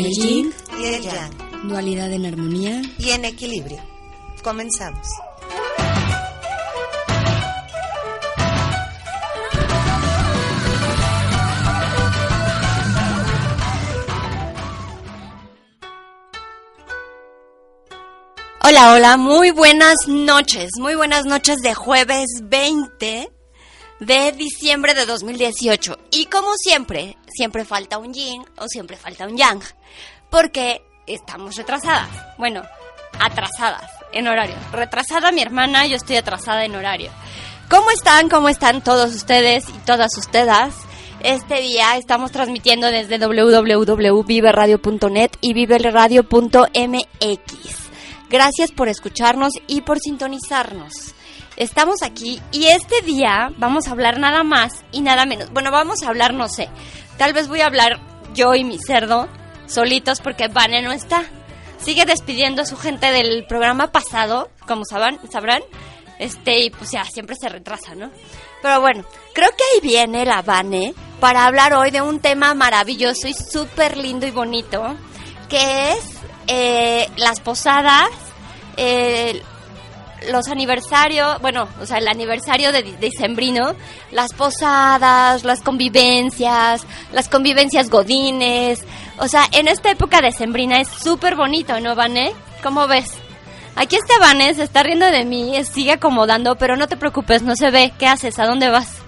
El yin y el yang. Dualidad en armonía y en equilibrio. Comenzamos. Hola, hola, muy buenas noches, muy buenas noches de jueves 20 de diciembre de 2018. Y como siempre, siempre falta un yin o siempre falta un yang, porque estamos retrasadas. Bueno, atrasadas en horario. Retrasada mi hermana, yo estoy atrasada en horario. ¿Cómo están? ¿Cómo están todos ustedes y todas ustedes? Este día estamos transmitiendo desde www.viveradio.net y viveradio.mx. Gracias por escucharnos y por sintonizarnos. Estamos aquí y este día vamos a hablar nada más y nada menos. Bueno, vamos a hablar, no sé. Tal vez voy a hablar yo y mi cerdo solitos porque Vane no está. Sigue despidiendo a su gente del programa pasado, como sabrán, sabrán. Este, y pues ya, siempre se retrasa, ¿no? Pero bueno, creo que ahí viene la Vane para hablar hoy de un tema maravilloso y súper lindo y bonito, que es eh, las posadas, los aniversarios, bueno, o sea, el aniversario de, de dicembrino, las posadas, las convivencias, las convivencias godines, o sea, en esta época decembrina es súper bonito, ¿no, Vané? ¿Cómo ves? Aquí este Vané se está riendo de mí, sigue acomodando, pero no te preocupes, no se ve. ¿Qué haces? ¿A dónde vas?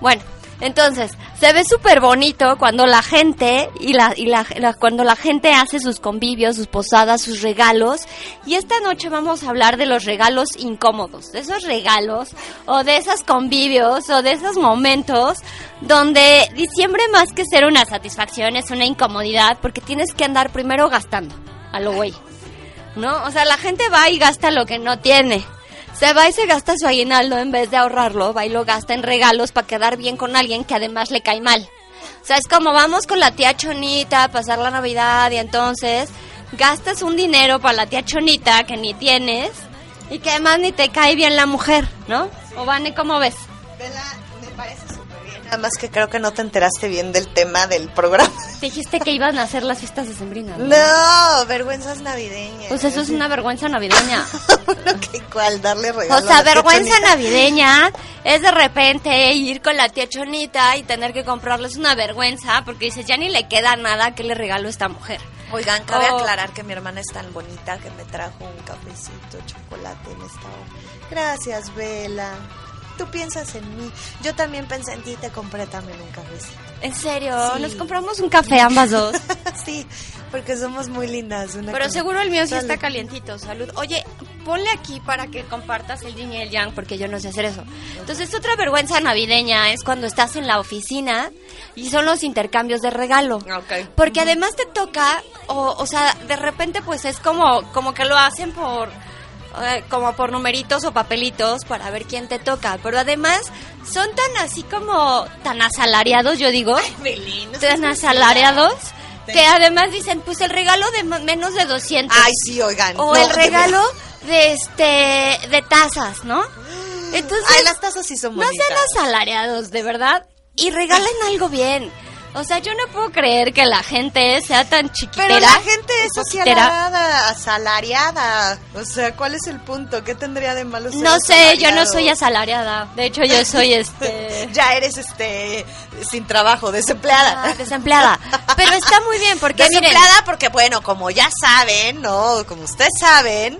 Bueno, entonces, se ve súper bonito cuando la gente y, la, y la, cuando la gente hace sus convivios, sus posadas, sus regalos. Y esta noche vamos a hablar de los regalos incómodos, de esos regalos o de esos convivios o de esos momentos donde diciembre más que ser una satisfacción es una incomodidad porque tienes que andar primero gastando a lo güey. ¿No? O sea, la gente va y gasta lo que no tiene. Se va y se gasta su aguinaldo en vez de ahorrarlo, va y lo gasta en regalos para quedar bien con alguien que además le cae mal. O sea, es como vamos con la tía Chonita a pasar la Navidad y entonces gastas un dinero para la tía Chonita que ni tienes y que además ni te cae bien la mujer, ¿no? O Vane, ¿cómo ves? Me parece. Nada más que creo que no te enteraste bien del tema del programa. Dijiste que iban a hacer las fiestas decembrinas. ¿no? No, vergüenzas navideñas. Pues eso es una vergüenza navideña. Bueno, ¿qué cuál? Darle O regalos. sea, a la tía vergüenza Chonita. navideña es de repente ir con la tía Chonita y tener que comprarles una vergüenza porque dices, ya ni le queda nada que le regalo a esta mujer. Oigan, cabe Oh. aclarar que mi hermana es tan bonita que me trajo un cafecito, chocolate en esta hora. Gracias, Vela. Tú piensas en mí. Yo también pensé en ti y te compré también un cafecito. ¿En serio? Sí. Nos compramos un café ambas dos. sí, porque somos muy lindas. una Pero seguro el mío sí Salud. está calientito, salud. Oye, ponle aquí para que compartas el yin y el yang, porque yo no sé hacer eso. Entonces, otra vergüenza navideña es cuando estás en la oficina y son los intercambios de regalo. Ok. Porque además te toca, o, o sea, de repente pues es como, como que lo hacen por, eh, como por numeritos o papelitos para ver quién te toca. Pero además son tan así como, tan asalariados, yo digo, Belín, no tan asalariados, que además dicen, pues el regalo de menos de 200. Ay, sí, oigan. o no, el regalo de este, de tazas, ¿no? Entonces, Ay, las tazas sí son no bonitas. sean asalariados, de verdad. y regalen algo bien. O sea, yo no puedo creer que la gente sea tan chiquitera. Pero la gente es asalariada, asalariada. O sea, ¿cuál es el punto? ¿Qué tendría de malo ser No sé, yo no soy asalariada. De hecho, yo soy este Ya eres este sin trabajo, desempleada. ah, desempleada. Pero está muy bien porque miren, desempleada porque bueno, como ya saben, no, como ustedes saben,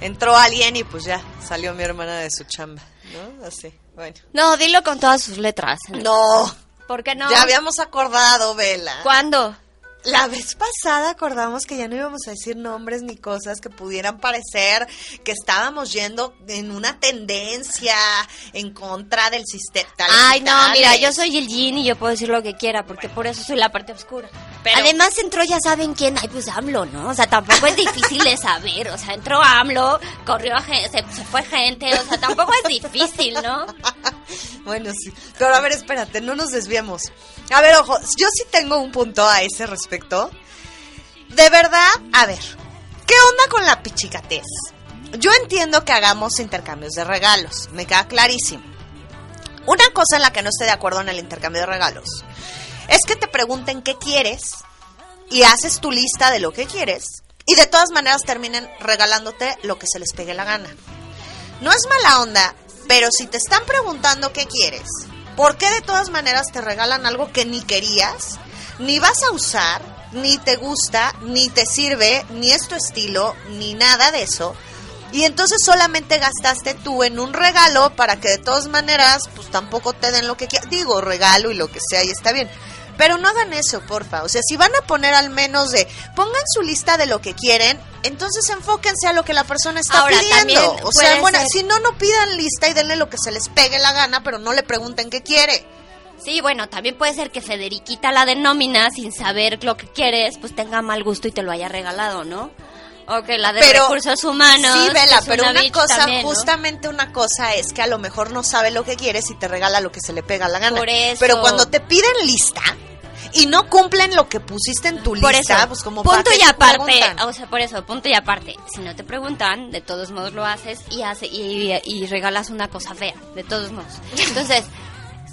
entró alguien y pues ya salió mi hermana de su chamba, ¿no? Así. Bueno. no, dilo con todas sus letras. No, ¿Por qué no? ya habíamos acordado, Vela. ¿Cuándo? La vez pasada acordamos que ya no íbamos a decir nombres ni cosas que pudieran parecer que estábamos yendo en una tendencia en contra del sistema. Ay, no, mira, yo soy el Jin y yo puedo decir lo que quiera, porque por eso soy la parte oscura. Pero- Además entró, ya saben quién, ay, pues AMLO, ¿no? O sea, tampoco es difícil de saber, o sea, entró AMLO, corrió, se, se fue gente, o sea, tampoco es difícil, ¿no? Bueno, sí. Pero a ver, espérate, no nos desviemos. A ver, ojo, yo sí tengo un punto a ese respecto. De verdad, a ver, ¿qué onda con la pichicatez? Yo entiendo que hagamos intercambios de regalos, me queda clarísimo. Una cosa en la que no estoy de acuerdo en el intercambio de regalos es que te pregunten qué quieres y haces tu lista de lo que quieres y de todas maneras terminen regalándote lo que se les pegue la gana. No es mala onda, pero si te están preguntando qué quieres, ¿por qué de todas maneras te regalan algo que ni querías, ni vas a usar, ni te gusta, ni te sirve, ni es tu estilo, ni nada de eso? Y entonces solamente gastaste tú en un regalo para que de todas maneras, pues tampoco te den lo que quieras. Digo, regalo y lo que sea, y está bien. Pero no hagan eso, porfa. O sea, si van a poner al menos de, pongan su lista de lo que quieren, entonces enfóquense a lo que la persona está Ahora, pidiendo. O sea, bueno, ser- si no, no pidan lista y denle lo que se les pegue la gana, pero no le pregunten qué quiere. Sí, bueno, también puede ser que Federiquita la de nómina, sin saber lo que quieres, pues tenga mal gusto y te lo haya regalado, ¿no? O que la de Pero- recursos humanos. Sí, Vela, pero una cosa, también, ¿no? justamente una cosa es que a lo mejor no sabe lo que quieres y te regala lo que se le pega la gana. Por eso. Pero cuando te piden lista y no cumplen lo que pusiste en tu Por lista, eso, pues como punto y te aparte, o sea, por eso, punto y aparte, si no te preguntan, de todos modos lo haces y hace y, y regalas una cosa fea, de todos modos. Entonces,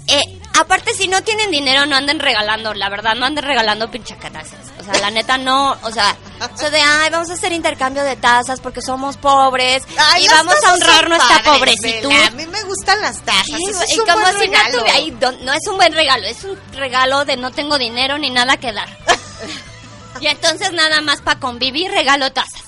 eh, aparte si no tienen dinero no anden regalando, la verdad, no anden regalando pinchacatazas. O sea, la neta no, o sea, eso de, ay, vamos a hacer intercambio de tazas porque somos pobres Ay, y vamos a honrar nuestra padres, pobrecitud. Vela, A mí me gustan las tazas. Sí, eso es y un como buen si no regalo. tuviera, ahí don- no es un buen regalo, es un regalo de no tengo dinero ni nada que dar. y entonces nada más para convivir regalo tazas.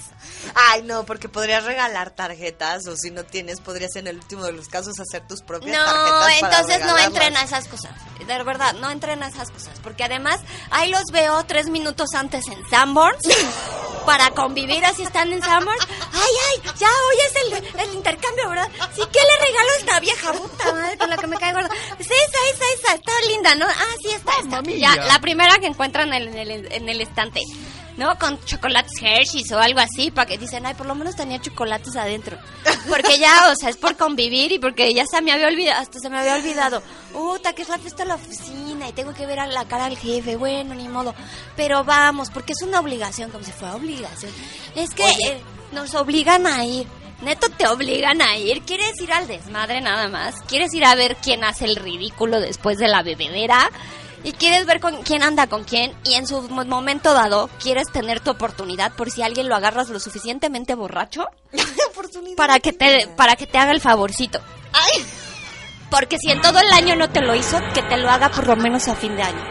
Ay, no, porque podrías regalar tarjetas o si no tienes, podrías en el último de los casos hacer tus propias No, tarjetas. para entonces no entren a esas cosas. De verdad, no entren a esas cosas. Porque además, ahí los veo tres minutos antes en Sanborns. para convivir así están en Sanborns. Ay, ay, ya hoy es el, el intercambio, ¿verdad? Sí, ¿qué le regalo a esta vieja puta madre con la que me cae gorda? Pues esa, esa, esa, está linda, ¿no? Ah, sí, está, está. Ya, la primera que encuentran en el, en el, en el estante. ¿No? Con chocolates Hershey's o algo así, para que dicen, ay, por lo menos tenía chocolates adentro. Porque ya, o sea, es por convivir y porque ya se me había olvidado, hasta se me había olvidado. Uta, que es la fiesta de la oficina y tengo que ver a la cara al jefe, bueno, ni modo. Pero vamos, porque es una obligación, como si fuera obligación. Es que eh, nos obligan a ir. Neto, te obligan a ir. ¿Quieres ir al desmadre nada más? ¿Quieres ir a ver quién hace el ridículo después de la bebedera? Y quieres ver con quién anda con quién y en su mo- momento dado quieres tener tu oportunidad por si alguien lo agarras lo suficientemente borracho para que te para que te haga el favorcito. Ay, Porque si en todo el año no te lo hizo, que te lo haga por lo menos a fin de año.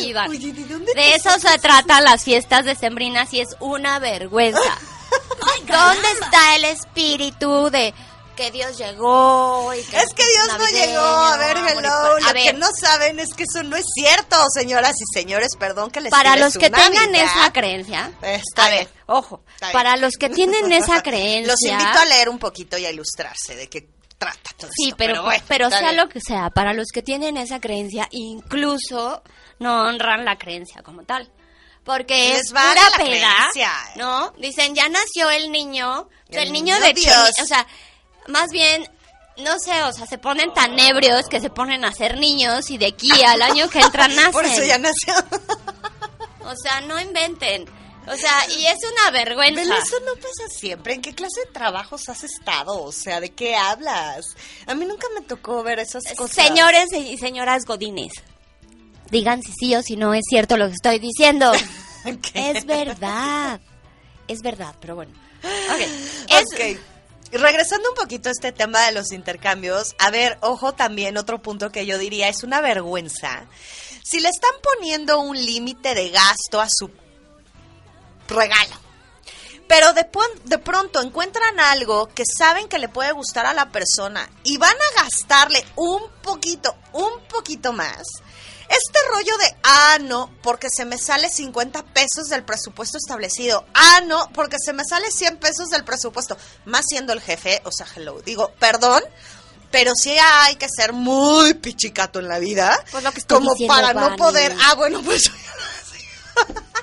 Y va. oye, ¿de dónde De eso se trata las fiestas decembrinas y es una vergüenza. ¿Dónde está el espíritu de que Dios llegó y que Es que Dios no llegó. A ver, hello. paz? Lo A que no saben es que eso no es cierto, señoras y señores. Perdón que les para los que tengan esa creencia, Está a bien. ver, ojo, Está bien. para los que tienen esa creencia, Los invito a leer un poquito y a ilustrarse de qué trata todo Sí, esto, pero, bueno, pero sea bien. lo que sea, para los que tienen esa creencia, incluso no honran la creencia como tal. Porque Les es vale pura peda, creencia. ¿no? Dicen, ya nació el niño, el, El niño, niño de Dios. O sea, más bien, no sé, o sea, se ponen tan ebrios que se ponen a ser niños y de aquí al año que entran nacen. Por eso ya nació. O sea, no inventen. O sea, y es una vergüenza. Pero eso no pasa siempre. ¿En qué clase de trabajos has estado? O sea, ¿de qué hablas? A mí nunca me tocó ver esas cosas. Señores y señoras godines, digan si sí o si no es cierto lo que estoy diciendo. Es verdad. Es verdad, pero bueno. Ok. Es- Ok. Regresando un poquito a este tema de los intercambios, a ver, ojo también, otro punto que yo diría, es una vergüenza. Si le están poniendo un límite de gasto a su regalo, pero de, de pronto encuentran algo que saben que le puede gustar a la persona y van a gastarle un poquito, un poquito más. Este rollo de, ah, no, porque se me sale 50 pesos del presupuesto establecido. Ah, no, porque se me sale 100 pesos del presupuesto. Más siendo el jefe, o sea, hello. Digo, perdón, pero sí hay que ser muy pichicato en la vida. Pues lo que estoy como diciendo, para no poder. Ah, bueno, pues.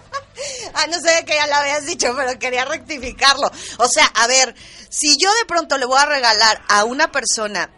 Ah, no sé que ya lo habías dicho, pero quería rectificarlo. O sea, a ver, si yo de pronto le voy a regalar a una persona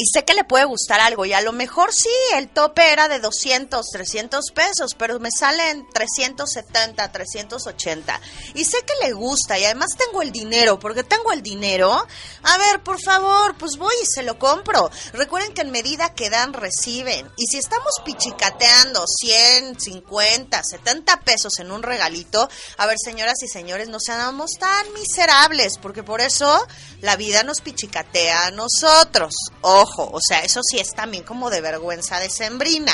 y sé que le puede gustar algo y a lo mejor sí, el tope era de 200, 300 pesos, pero me salen 370, 380 y sé que le gusta y además tengo el dinero, porque tengo el dinero, a ver, por favor, pues voy y se lo compro. Recuerden que en medida que dan, reciben. Y si estamos pichicateando 100, 50, 70 pesos en un regalito, a ver, señoras y señores, no seamos tan miserables, porque por eso la vida nos pichicatea a nosotros. Ojo, o sea, eso sí es también como de vergüenza de sembrina.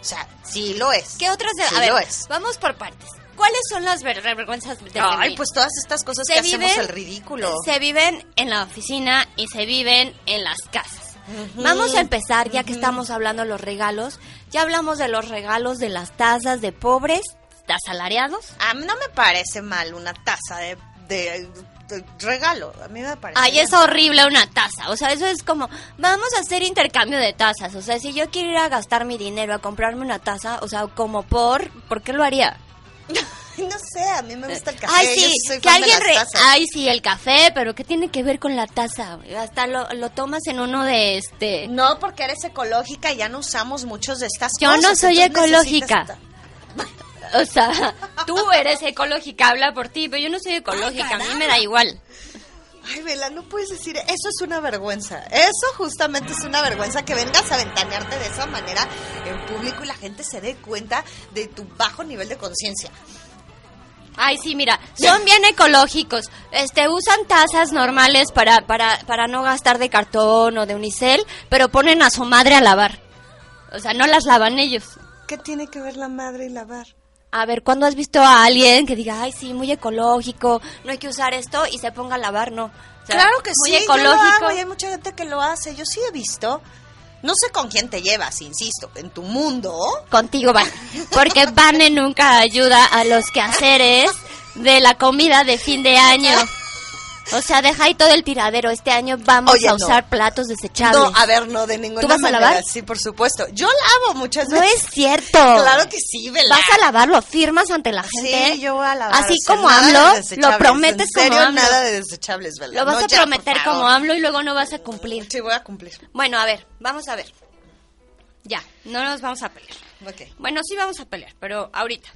O sea, sí lo es. ¿Qué otras? de- Sí a ver, lo es. vamos por partes. ¿Cuáles son las ver- vergüenzas de Ay, pues todas estas cosas Se que hacemos viven- el ridículo. Se viven en la oficina y se viven en las casas. Vamos a empezar, ya que estamos hablando de los regalos. Ya hablamos de los regalos de las tazas de pobres, de asalariados. A mí no me parece mal una taza de regalo. A mí me parece. Ay, bien. es horrible una taza. O sea, eso es como, vamos a hacer intercambio de tazas. O sea, si yo quiero ir a gastar mi dinero a comprarme una taza, o sea, como por, ¿por qué lo haría? No sé, a mí me gusta el café. Ay, yo sí, soy que fan de alguien... las re- tazas. Ay, sí, el café, pero ¿qué tiene que ver con la taza? Hasta lo, lo tomas en uno de este... No, porque eres ecológica y ya no usamos muchos de estas Yo cosas. no soy ecológica. O sea, tú eres ecológica, habla por ti, pero yo no soy ecológica, a mí me da igual. Ay, Vela, no puedes decir, eso es una vergüenza. Eso justamente es una vergüenza que vengas a ventanearte de esa manera en público y la gente se dé cuenta de tu bajo nivel de conciencia. Ay, sí, mira, son bien ecológicos. Este, usan tazas normales para, para, para no gastar de cartón o de unicel, pero ponen a su madre a lavar. O sea, no las lavan ellos. ¿Qué tiene que ver la madre y lavar? A ver, ¿cuándo has visto a alguien que diga, ay, sí, muy ecológico, no hay que usar esto y se ponga a lavar? No. O sea, claro que muy sí, yo lo ecológico. hago y hay mucha gente que lo hace. Yo sí he visto. No sé con quién te llevas, insisto, en tu mundo. Contigo, Vane. Porque Vane nunca ayuda a los quehaceres de la comida de fin de año. O sea, deja ahí todo el tiradero. Este año vamos Oye, a no. usar platos desechables. No, a ver, no, de ninguna ¿Tú vas a manera. lavar? Sí, por supuesto. Yo lavo muchas no veces. es cierto. Claro que sí, Vela. Vas a lavarlo, firmas ante la gente. Sí, yo voy a lavar. Así o sea, como hablo, lo prometes En serio, como hablo. nada de desechables, Vela. Lo vas No, a ya, prometer como hablo y luego no vas a cumplir. Sí, voy a cumplir. Bueno, a ver, vamos a ver. Ya, no nos vamos a pelear. Ok. Bueno, sí vamos a pelear, pero ahorita.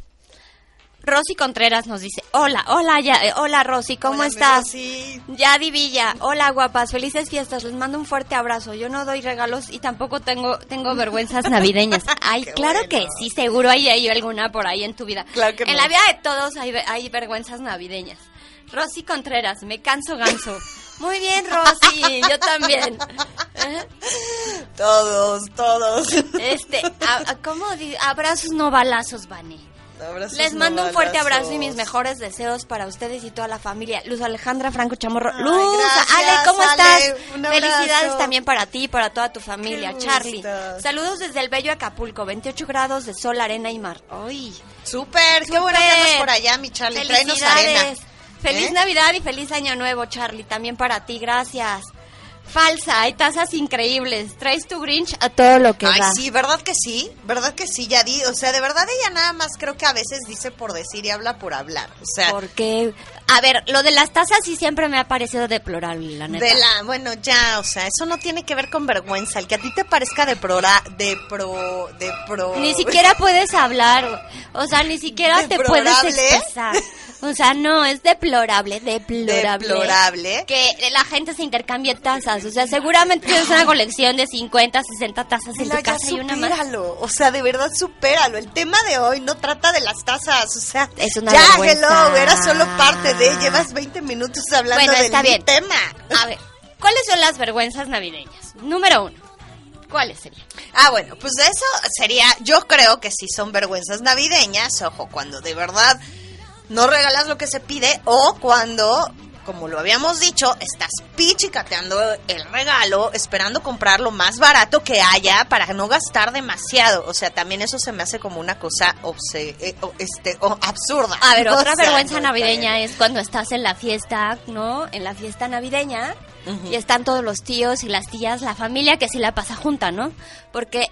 Rosy Contreras nos dice, hola, hola, ya, eh, hola Rosy, ¿cómo Hola, estás? Rosy. Yadi Villa, hola guapas, felices fiestas, les mando un fuerte abrazo. Yo no doy regalos y tampoco tengo tengo vergüenzas navideñas. Ay, Qué claro bueno. que sí, seguro hay, hay alguna por ahí en tu vida. Claro que en no. la vida de todos hay, hay vergüenzas navideñas. Rosy Contreras, me canso ganso. Muy bien, Rosy, yo también. ¿Eh? Todos, todos. Este, a- a- ¿cómo di- Abrazos no balazos, Vane. Abrazos, Les no mando un fuerte abrazo y mis mejores deseos para ustedes y toda la familia. Luz Alejandra Franco Chamorro. Ay, Luz, gracias, Ale, ¿cómo Ale. estás? Felicidades también para ti y para toda tu familia. Charlie. Saludos desde el bello Acapulco. 28 grados de sol, arena y mar. ¡Ay! Súper, qué bueno que por allá, mi Charlie. Tráenos arena. Felicidades. Feliz ¿Eh? Navidad y feliz Año Nuevo, Charlie. También para ti, gracias. Falsa, hay tazas increíbles. Traes tu Grinch a todo lo que Ay, da. sí, ¿verdad que sí? ¿Verdad que sí, Yadi? O sea, de verdad ella nada más creo que a veces dice por decir y habla por hablar. O sea, Porque A ver, lo de las tazas sí siempre me ha parecido deplorable, la neta. De la, bueno, ya, o sea, eso no tiene que ver con vergüenza. El que a ti te parezca de pro, de pro, de pro. Ni siquiera puedes hablar, o sea, ni siquiera te puedes expresar. O sea, no, es deplorable, deplorable. Deplorable. Que la gente se intercambie tazas. O sea, seguramente tienes una colección de 50, 60 tazas en Mira, tu ya casa y una más. O sea, de verdad, supéralo. El tema de hoy no trata de las tazas. O sea, Es una ya, vergüenza. hello, era solo parte de. Llevas 20 minutos hablando Bueno, del está bien. tema. A ver, ¿cuáles son las vergüenzas navideñas? Número uno. ¿Cuáles serían? Ah, bueno, pues eso sería, yo creo que sí son vergüenzas navideñas, ojo, cuando de verdad no regalas lo que se pide o cuando, como lo habíamos dicho, estás pichicateando el regalo, esperando comprar lo más barato que haya para no gastar demasiado. O sea, también eso se me hace como una cosa obse- eh, o- este, o absurda. A ver, O otra sea, vergüenza navideña es cuando estás en la fiesta, ¿no? En la fiesta navideña y están todos los tíos y las tías, la familia que sí la pasa junta, ¿no? Porque,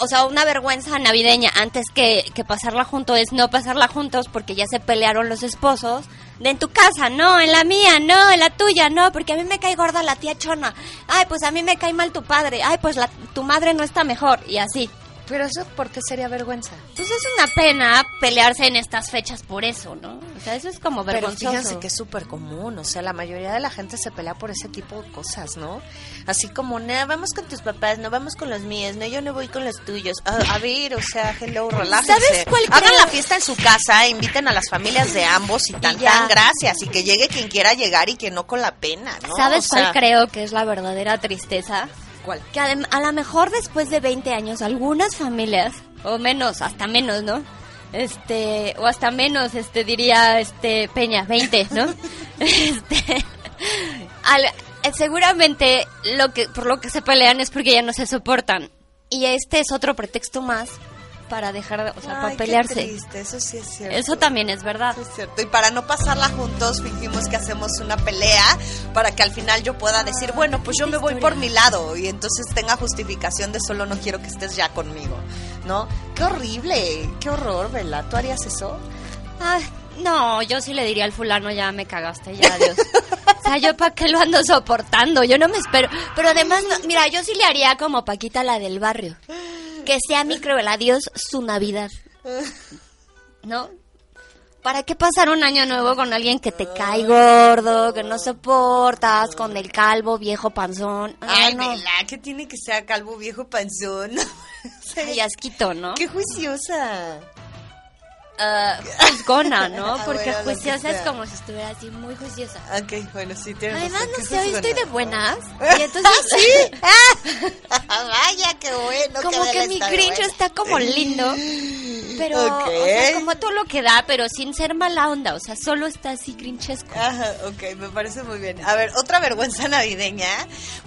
o sea, una vergüenza navideña antes que, que pasarla junto es no pasarla juntos porque ya se pelearon los esposos. De en tu casa, no, en la mía, no, en la tuya, no, porque a mí me cae gorda la tía chona. Ay, pues a mí me cae mal tu padre. Ay, pues la, tu madre no está mejor. Y así. Pero eso, ¿por qué sería vergüenza? Pues es una pena pelearse en estas fechas por eso, ¿no? O sea, eso es como Pero vergonzoso. fíjense que es súper común, o sea, la mayoría de la gente se pelea por ese tipo de cosas, ¿no? Así como, no, vamos con tus papás, no vamos con los míos, no, yo no voy con los tuyos. A, a ver, o sea, hello, relájense. ¿Sabes cuál Hagan creo? la fiesta en su casa, inviten a las familias de ambos y tan, ya. tan gracias, y que llegue quien quiera llegar y que no con la pena, ¿no? ¿Sabes O cuál sea, creo que es la verdadera tristeza? Que adem- a lo mejor después de 20 años algunas familias, o menos, hasta menos, ¿no? Este, o hasta menos, este, diría, este, Peña, 20, ¿no? Este, al- eh, seguramente lo que, por lo que se pelean es porque ya no se soportan. Y este es otro pretexto más para dejar, de- o sea, para qué pelearse. triste, eso sí es cierto. Eso también es verdad. Es cierto. Y para no pasarla juntos, fingimos que hacemos una pelea para que al final yo pueda decir, bueno, pues yo me voy por mi lado y entonces tenga justificación de solo no quiero que estés ya conmigo, ¿no? Qué horrible, qué horror, Vela. ¿Tú harías eso? Ay, no, yo sí le diría al fulano, ya me cagaste, ya, adiós. O sea, yo para qué lo ando soportando, yo no me espero. Pero además, no- mira, yo sí le haría como Paquita la del barrio. Que sea mi cruel adiós su Navidad. ¿No? ¿Para qué pasar un año nuevo con alguien que te cae gordo, que no soportas, con el calvo viejo panzón? Ay, Ay, no. Vela, que tiene que ser calvo viejo panzón. Ay, asquito, ¿no? Qué juiciosa. Ah, juzgona, ¿no? Ah, Porque bueno, juiciosa es como si estuviera así muy juiciosa. Ok, bueno, sí, tienes Además, no sé, hoy estoy de buenas. Y entonces, ¿Sí? Ah, vaya, qué bueno. como que mi Grinch buena. está como lindo. Pero, o sea, como todo lo que da, pero sin ser mala onda. O sea, solo está así grinchesco. Ajá, ok, me parece muy bien. A ver, otra vergüenza navideña,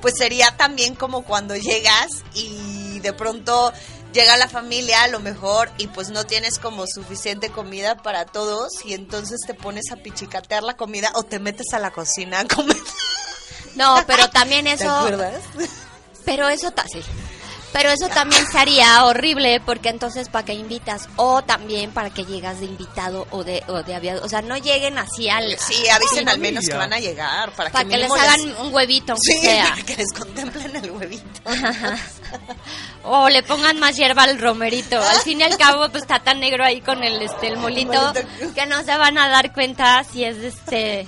pues sería también como cuando llegas y de pronto llega la familia a lo mejor y pues no tienes como suficiente comida para todos y entonces te pones a pichicatear la comida o te metes a la cocina a comer. No, pero también ¿Te eso. acuerdas? Pero eso, sí. Pero eso también sería horrible porque entonces para qué invitas o también para que llegas de invitado o de o de aviado, o sea, no lleguen así al Sí, avisen al menos que van a llegar para, para que les hagan un huevito aunque Sí, sea. para que les contemplen el huevito. O le pongan más hierba al romerito. Al fin y al cabo, pues está tan negro ahí con el este el molito Molito. que no se van a dar cuenta si es este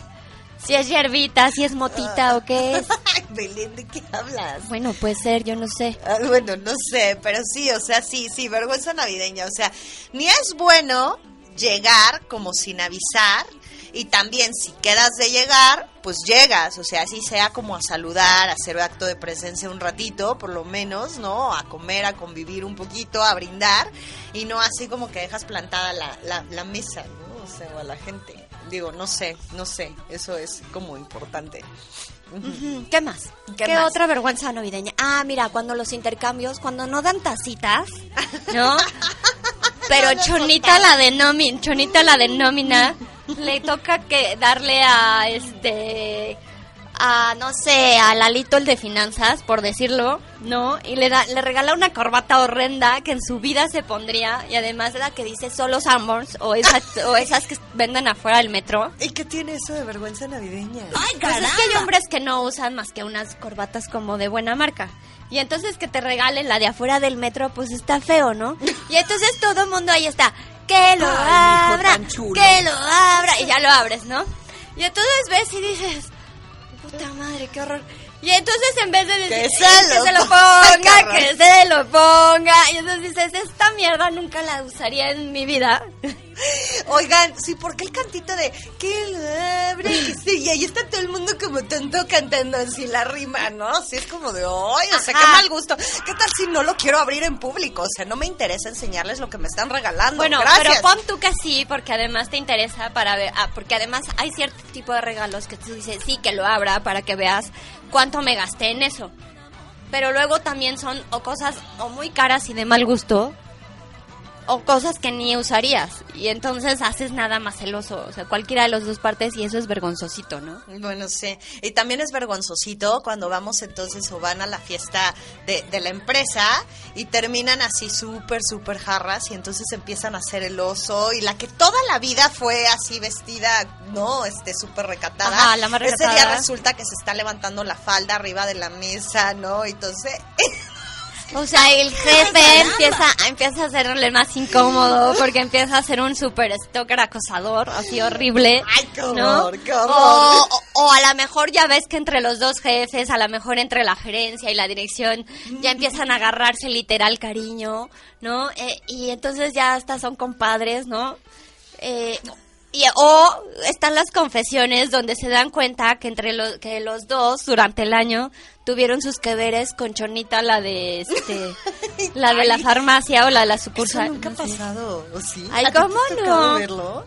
si es hierbita, si es motita o qué es. Belén, ¿de qué hablas? Bueno, puede ser, yo no sé. Ah, bueno, no sé, pero sí, o sea, sí, sí, vergüenza navideña. O sea, ni es bueno llegar como sin avisar y también si quedas de llegar, pues llegas, o sea, así sea como a saludar, a hacer acto de presencia un ratito, por lo menos, ¿no? A comer, a convivir un poquito, a brindar y no así como que dejas plantada la, la, la mesa, ¿no? O sea, o a la gente. Digo, no sé, no sé, eso es como importante. ¿Qué más? ¿Qué ¿Qué, más? otra vergüenza navideña? Ah, mira, cuando los intercambios, cuando no dan tacitas, ¿no? Pero Chonita la de nómina, Chonita la de nómina, le toca que darle a este a, no sé, a Lalito el de finanzas, por decirlo, ¿no? Y le, da, le regala una corbata horrenda que en su vida se pondría y además la que dice solo Sanborns o esas, o esas que venden afuera del metro. ¿Y qué tiene eso de vergüenza navideña? Ay, pues es que hay hombres que no usan más que unas corbatas como de buena marca. Y entonces que te regalen la de afuera del metro, pues está feo, ¿no? Y entonces todo el mundo ahí está, que lo Ay, abra, que lo abra, y ya lo abres, ¿no? Y entonces ves y dices, puta madre, qué horror. Y entonces en vez de decir Que "Eh, se lo que se lo ponga, que se lo ponga, y entonces dices, esta mierda nunca la usaría en mi vida. Oigan, sí, ¿por qué el cantito de que lo abre? que sí? Y ahí está todo el mundo como tonto cantando así la rima, ¿no? Así es como de, ¡ay! O sea, qué Ajá. mal gusto. ¿Qué tal si no lo quiero abrir en público? O sea, no me interesa enseñarles lo que me están regalando. Bueno, Gracias. pero pon tú que sí, porque además te interesa para ver, ah, porque además hay cierto tipo de regalos que tú dices, sí, que lo abra para que veas cuánto me gasté en eso. Pero luego también son o cosas o muy caras y de mal gusto, o cosas que ni usarías. Y entonces haces nada más celoso, o sea, cualquiera de las dos partes y eso es vergonzosito, ¿no? Bueno, sí. Y también es vergonzosito cuando vamos entonces o van a la fiesta de, de la empresa y terminan así súper, súper jarras y entonces empiezan a hacer el oso y la que toda la vida fue así vestida, ¿no? Este, súper recatada. Ajá, la más Ese día recatada. resulta que se está levantando la falda arriba de la mesa, ¿no? Entonces... O sea, el jefe empieza, empieza a hacerle más incómodo porque empieza a ser un super stalker acosador, así horrible. ¡Ay, qué ¿no? horror, qué horror! O, o- o a lo mejor ya ves que entre los dos jefes, a lo mejor entre la gerencia y la dirección, ya empiezan a agarrarse literal cariño, ¿no? Eh, y entonces ya hasta son compadres, ¿no? Eh, y, o están las confesiones donde se dan cuenta que entre los que los dos durante el año tuvieron sus que veres con Chonita la de este la de la farmacia o la de la Eso sucursal. nunca ha no pasado, ¿o sí? Ay, ¿A ti te ha ¿cómo no? verlo?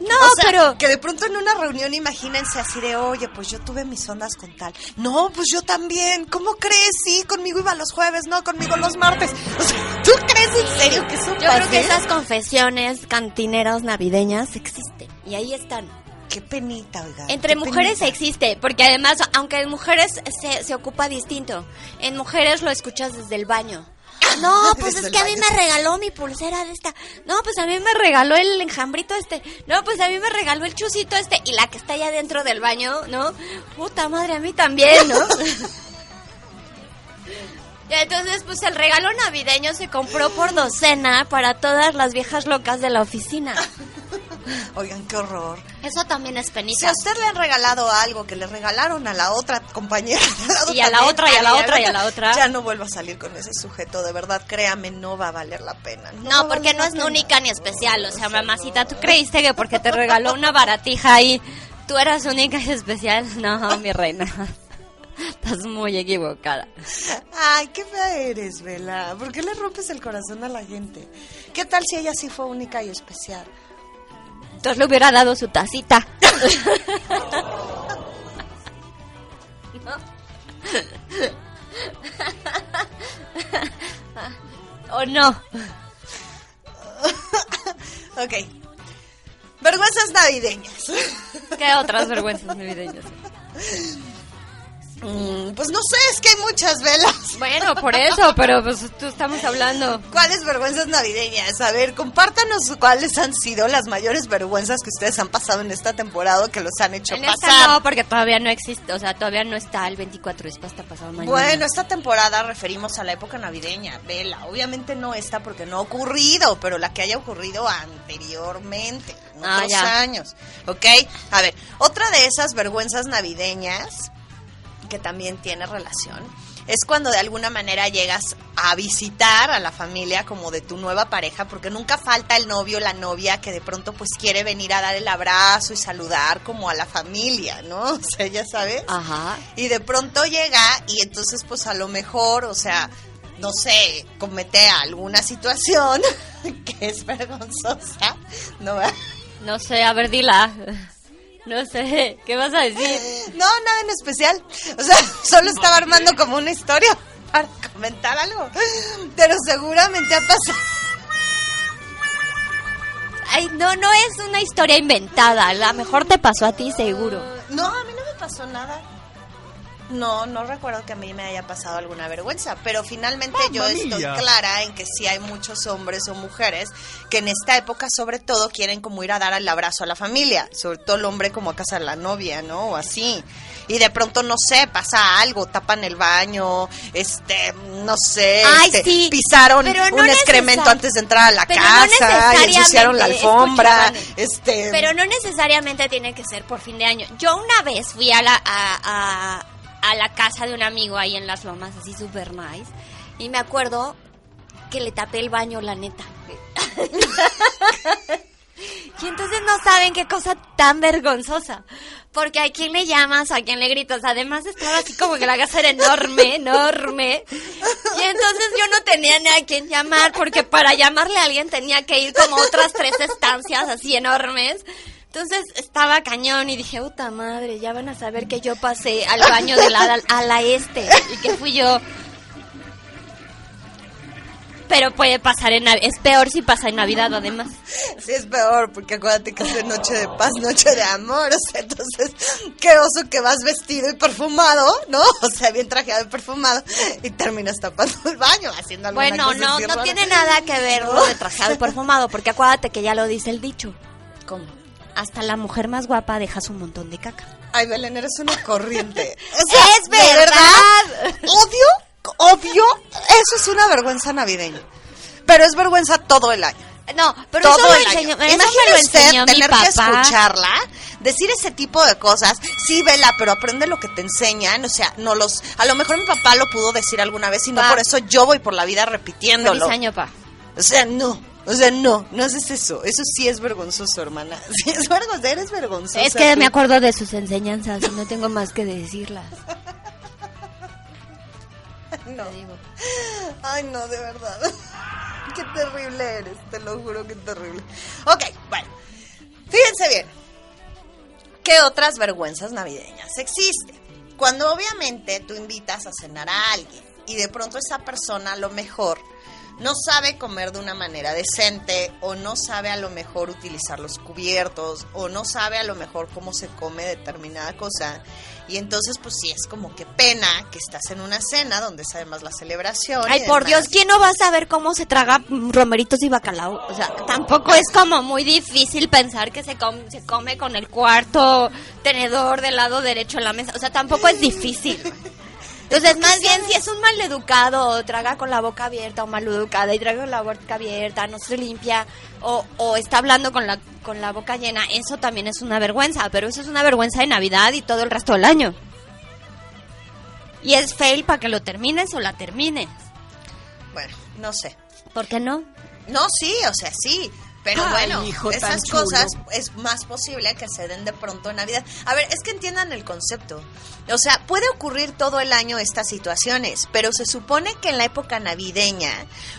No, O sea, pero que de pronto en una reunión imagínense así de, oye, pues yo tuve mis ondas con tal. No, pues yo también. ¿Cómo crees? Sí, conmigo iba los jueves, no, conmigo los martes. O sea, ¿tú crees en serio que eso yo creo que pase? esas confesiones cantineras navideñas existen y ahí están. Qué penita, oiga. Entre mujeres penita. existe, porque además, aunque en mujeres se, se ocupa distinto, en mujeres lo escuchas desde el baño. No, pues es que a mí me regaló mi pulsera de esta. No, pues a mí me regaló el enjambrito este. No, pues a mí me regaló el chusito este. Y la que está allá dentro del baño, ¿no? Puta madre, a mí también, ¿no? Entonces, pues el regalo navideño se compró por docena para todas las viejas locas de la oficina. Oigan, qué horror. Eso también es Si penita. a usted le han regalado algo que le regalaron a la otra compañera Y a la otra, y a la otra, y a la otra. Ya no vuelva a salir con ese sujeto, de verdad, créame, no va a valer la pena. No, porque no es pena. única ni especial. O sea, mamacita, ¿tú creíste que porque te regaló una baratija ahí, tú eras única y especial? No, mi reina. Estás muy equivocada. Ay, qué fea eres, Vela. ¿Por qué le rompes el corazón a la gente? ¿Qué tal si ella sí fue única y especial? Le hubiera dado su tacita. ¿O no? Ok. Vergüenzas navideñas. ¿Qué otras vergüenzas navideñas? Mm, pues no sé, es que hay muchas velas. Bueno, por eso, pero pues tú estamos hablando. ¿Cuáles vergüenzas navideñas? A ver, compártanos cuáles han sido las mayores vergüenzas que ustedes han pasado en esta temporada que los han hecho En esta pasar. no, porque todavía no existe, o sea, todavía no está el 24, es hasta pasado mañana. Bueno, esta temporada referimos a la época navideña, Vela. Obviamente no esta porque no ha ocurrido, pero la que haya ocurrido anteriormente, en Ah, otros ya. años. ¿Ok? A ver, otra de esas vergüenzas navideñas que también tiene relación es cuando de alguna manera llegas a visitar a la familia como de tu nueva pareja, porque nunca falta el novio o la novia que de pronto pues quiere venir a dar el abrazo y saludar como a la familia, ¿no? O sea, ya sabes. Ajá. Y de pronto llega y entonces pues a lo mejor, o sea, no sé, comete alguna situación que es vergonzosa, ¿no? No sé, a ver, dila. No sé, ¿qué vas a decir? No, nada en especial. O sea, solo estaba armando como una historia para comentar algo. Pero seguramente ha pasado. Ay, no, no es una historia inventada. A lo mejor te pasó a ti, seguro. No, a mí no me pasó nada. No, no recuerdo que a mí me haya pasado alguna vergüenza, pero finalmente yo estoy clara en que sí hay muchos hombres o mujeres que en esta época sobre todo quieren como ir a dar el abrazo a la familia, sobre todo el hombre como a casa de la novia, ¿no? O así. Y de pronto, no sé, pasa algo, tapan el baño, este, no sé, Ay, este, sí, pisaron pero no un excremento antes de entrar a la no casa, y ensuciaron la alfombra, escucha, este... Pero no necesariamente tiene que ser por fin de año. Yo una vez fui a la, a, a- a la casa de un amigo ahí en Las Lomas, así super nice, y me acuerdo que le tapé el baño, la neta. y entonces no saben qué cosa tan vergonzosa. Porque a quién le llamas, a quién le gritas. Además estaba así como que la casa era enorme, enorme. Y entonces yo no tenía ni a quién llamar, porque para llamarle a alguien tenía que ir como otras tres estancias así enormes. Entonces estaba cañón y dije, puta madre, ya van a saber que yo pasé al baño de la, a la este y que fui yo. Pero puede pasar en Navidad. Es peor si pasa en Navidad, además. Sí, es peor, porque acuérdate que es de noche de paz, noche de amor. O sea, entonces, qué oso que vas vestido y perfumado, ¿no? O sea, bien trajeado y perfumado, y terminas tapando el baño, haciendo alguna Bueno, cosa no, no rara. tiene nada que ver lo de trajeado y perfumado, porque acuérdate que ya lo dice el dicho. ¿Cómo? Hasta la mujer más guapa dejas un montón de caca. Ay, Belén, eres una corriente. ¡Es de verdad! Odio, odio. Eso es una vergüenza navideña. Pero es vergüenza todo el año. No, pero todo eso el año. enseñó, me lo usted tener que escucharla, decir ese tipo de cosas. Sí, vela, pero aprende lo que te enseñan. O sea, no los. A lo mejor mi papá lo pudo decir alguna vez y no por eso yo voy por la vida repitiéndolo. Feliz año, pa. O sea, no. O sea, no, no haces eso. Eso sí es vergonzoso, hermana. Sí es vergonzoso, eres vergonzosa. Es que tú. me acuerdo de sus enseñanzas y no tengo más que decirlas. No. Ay, no, de verdad. Qué terrible eres, te lo juro, qué terrible. Ok, bueno. Fíjense bien. ¿Qué otras vergüenzas navideñas existen? Cuando obviamente tú invitas a cenar a alguien y de pronto esa persona a lo mejor no sabe comer de una manera decente o no sabe a lo mejor utilizar los cubiertos o no sabe a lo mejor cómo se come determinada cosa y entonces pues sí es como que pena que estás en una cena donde es además la celebración. Ay, por. Dios, ¿quién no va a saber cómo se traga romeritos y bacalao? O sea, tampoco es como muy difícil pensar que se, com- se come con el cuarto tenedor del lado derecho en la mesa. O sea, tampoco es difícil. Entonces, más bien, si es un maleducado, o traga con la boca abierta o maleducada y traga con la boca abierta, no se limpia, o, o está hablando con la, con la boca llena, eso también es una vergüenza, pero eso es una vergüenza de Navidad y todo el resto del año. Y es fail para que lo termines o la termines. Bueno, no sé. ¿Por qué no? No, sí, o sea, sí. Pero Ay, bueno, hijo esas cosas es más posible que se den de pronto en Navidad. A ver, es que entiendan el concepto. O sea, puede ocurrir todo el año estas situaciones, pero se supone que en la época navideña,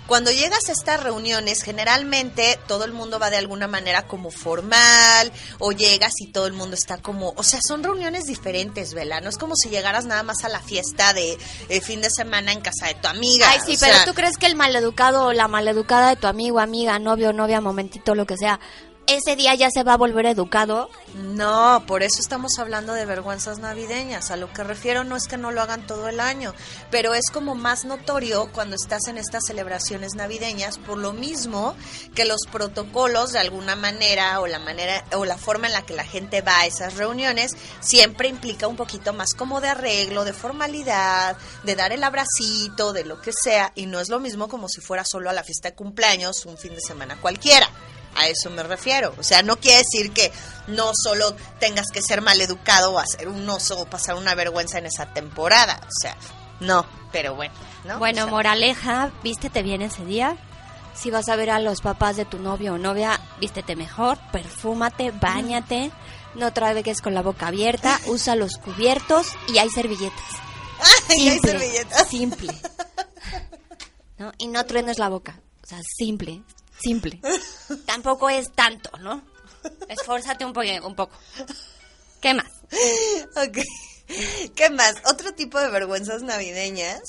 cuando llegas a estas reuniones, generalmente todo el mundo va de alguna manera como formal, o llegas y todo el mundo está como, o sea, son reuniones diferentes, Vela. No es como si llegaras nada más a la fiesta de eh, fin de semana en casa de tu amiga. Ay, sí, o pero sea, tú crees que el maleducado o la maleducada de tu amigo, amiga, novio, novia, momentito, lo que sea, ese día ya se va a volver educado. No, por eso estamos hablando de vergüenzas navideñas. A lo que refiero no es que no lo hagan todo el año, pero es como más notorio cuando estás en estas celebraciones navideñas, por lo mismo que los protocolos de alguna manera o la manera o la forma en la que la gente va a esas reuniones siempre implica un poquito más como de arreglo, de formalidad, de dar el abracito, de lo que sea, y no es lo mismo como si fuera solo a la fiesta de cumpleaños un fin de semana cualquiera. A eso me refiero. O sea, no quiere decir que no solo tengas que ser maleducado o hacer un oso o pasar una vergüenza en esa temporada. O sea, no, pero bueno. ¿no? Bueno, O sea, moraleja, vístete bien ese día. Si vas a ver a los papás de tu novio o novia, vístete mejor, perfúmate, bañate, no tragues con la boca abierta, usa los cubiertos y hay servilletas. y hay Simple, servilletas. simple. ¿No? Y no truenes la boca. O sea, simple, simple. Tampoco es tanto, ¿no? Esfórzate un, po- un poco. ¿Qué más? Ok. ¿Qué más? Otro tipo de vergüenzas navideñas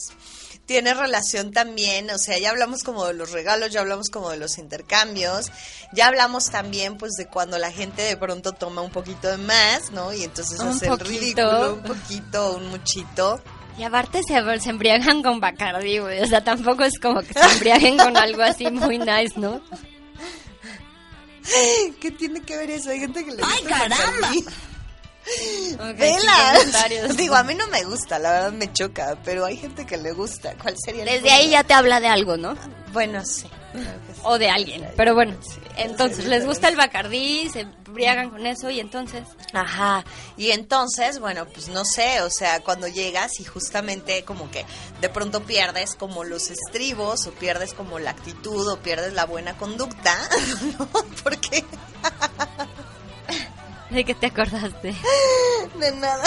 tiene relación también, o sea, ya hablamos como de los regalos, ya hablamos como de los intercambios, ya hablamos también pues de cuando la gente de pronto toma un poquito de más, ¿no? Y entonces hace el ridículo, un poquito, un muchito. Y aparte se, se embriagan con Bacardi, güey. O sea, tampoco es como que se embriaguen con algo así muy nice, ¿no? ¿Qué tiene que ver eso? Hay gente que le ¡Ay, gusta el caramba! Bacardí. Ok, Vela. comentarios. Digo, a mí no me gusta, la verdad me choca, pero hay gente que le gusta. ¿Cuál sería el Desde ahí ya te habla de algo, ¿no? Bueno, sí. O de alguien. Pero bueno, entonces les gusta el Bacardí, se embriagan con eso y entonces... Ajá, y entonces, bueno, pues no sé, o sea, cuando llegas y justamente como que de pronto pierdes como los estribos o pierdes como la actitud o pierdes la buena conducta, ¿no? Porque ¿De qué te acordaste? de nada,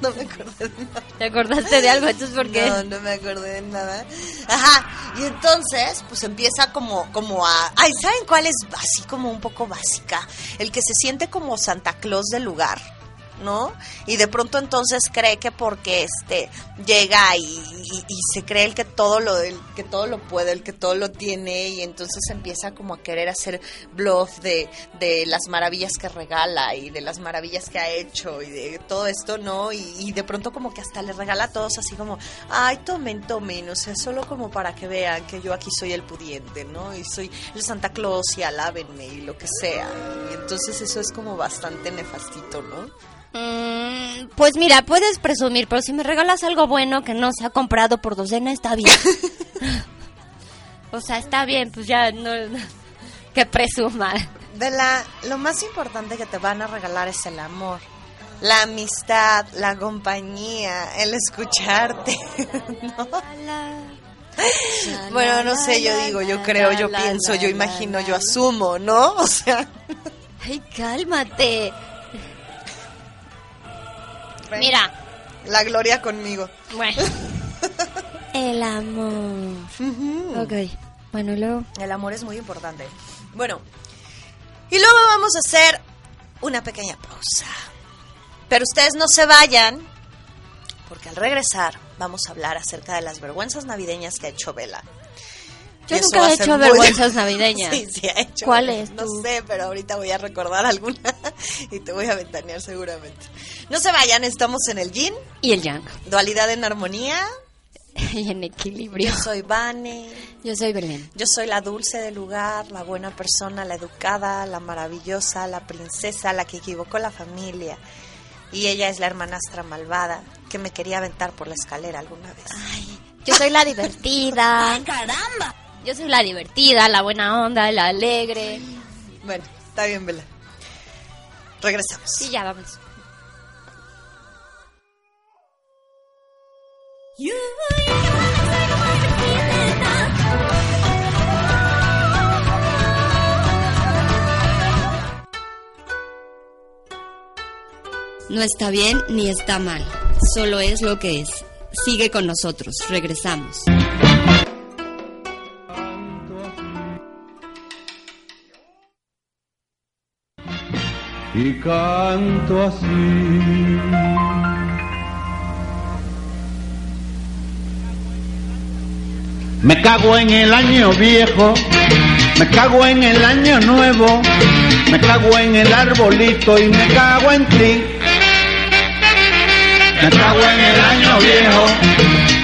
no me acordé de nada. ¿Te acordaste de algo? Entonces, ¿por qué? No, no me acordé de nada. Ajá, y entonces, pues empieza como, como a... Ay, ¿saben cuál es así como un poco básica? El que se siente como Santa Claus del lugar, ¿no? Y de pronto entonces cree que porque este llega y, y- y se cree el que todo lo el que todo lo puede, el que todo lo tiene y entonces empieza como a querer hacer bluff de, de las maravillas que regala y de las maravillas que ha hecho y de todo esto, ¿no? Y, y de pronto como que hasta le regala a todos así como, ay, tomen, tomen, o sea, solo como para que vean que yo aquí soy el pudiente, ¿no? Y soy el Santa Claus y alábenme y lo que sea. Y entonces eso es como bastante nefastito, ¿no? Mm, pues mira, puedes presumir, pero si me regalas algo bueno que no se ha comprado por docena, está bien. o sea, está bien, pues ya no... Que presuma. De la, lo más importante que te van a regalar es el amor, la amistad, la compañía, el escucharte, ¿no? Bueno, no sé, yo digo, yo creo, yo pienso, yo imagino, yo asumo, ¿no? O sea, Ay, cálmate. Mira, la gloria conmigo. bueno. El amor. Ok. Bueno, y luego. El amor es muy importante. Bueno, y luego vamos a hacer una pequeña pausa. Pero ustedes no se vayan, porque al regresar vamos a hablar acerca de las vergüenzas navideñas que ha hecho Vela. Yo Y eso nunca he hecho muy- vergüenzas navideñas. Sí, sí, ha hecho. ¿Cuál es No tu? sé, pero ahorita voy a recordar alguna y te voy a ventanear seguramente. No se vayan, estamos en el Yin, Y el yang. dualidad en armonía. y en equilibrio. Yo soy Vane. Yo soy Belén. Yo soy la dulce del lugar, la buena persona, la educada, la maravillosa, la princesa, la que equivocó la familia. Y ella es la hermanastra malvada que me quería aventar por la escalera alguna vez. Yo soy la divertida. ¡Ay, caramba! Yo soy la divertida, la buena onda, la alegre. Bueno, está bien, Vela. Regresamos. Y ya vamos. No está bien ni está mal, solo es lo que es. Sigue con nosotros, regresamos. Y canto así. Me cago en el año viejo, me cago en el año nuevo, me cago en el arbolito y me cago en ti. Me cago en el año viejo,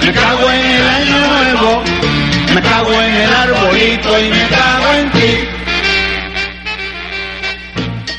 me cago en el año nuevo, me cago en el arbolito y me cago en ti.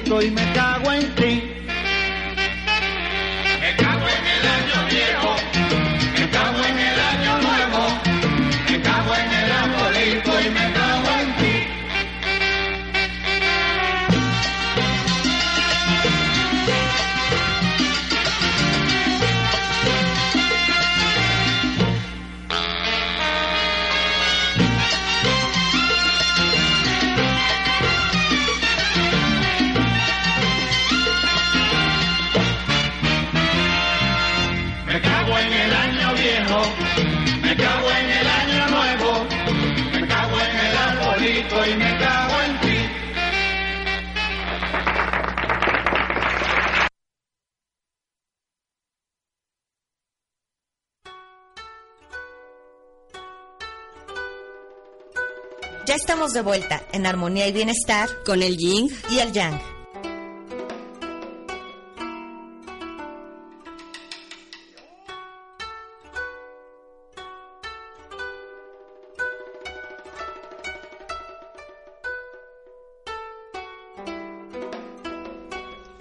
arbolito y estamos de vuelta en armonía y bienestar Con el yin. y el yang.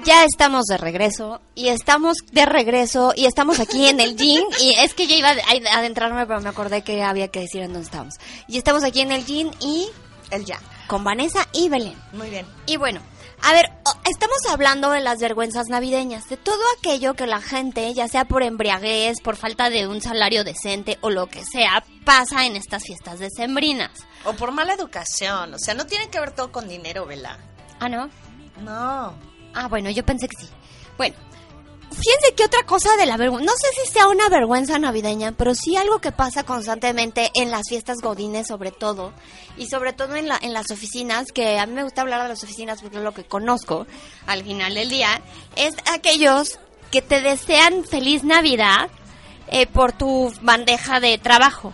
Ya estamos de regreso y estamos de regreso y estamos aquí en el gym y es que ya iba a adentrarme pero me acordé que había que decir en dónde estamos. Y estamos aquí en el gym y El ya. con Vanessa y Belén. Muy bien. Y bueno, a ver, estamos hablando de las vergüenzas navideñas, de todo aquello que la gente, ya sea por embriaguez, por falta de un salario decente o lo que sea, pasa en estas fiestas decembrinas. O por mala educación. O sea, no tiene que ver todo con dinero, Vela. Ah, ¿no? No. Ah, bueno, yo pensé que sí. Bueno, fíjense que otra cosa de la vergüenza, no sé si sea una vergüenza navideña, pero sí algo que pasa constantemente en las fiestas godines sobre todo, y sobre todo en, la, en las oficinas, que a mí me gusta hablar de las oficinas porque es lo que conozco al final del día, es aquellos que te desean feliz Navidad eh, por tu bandeja de trabajo.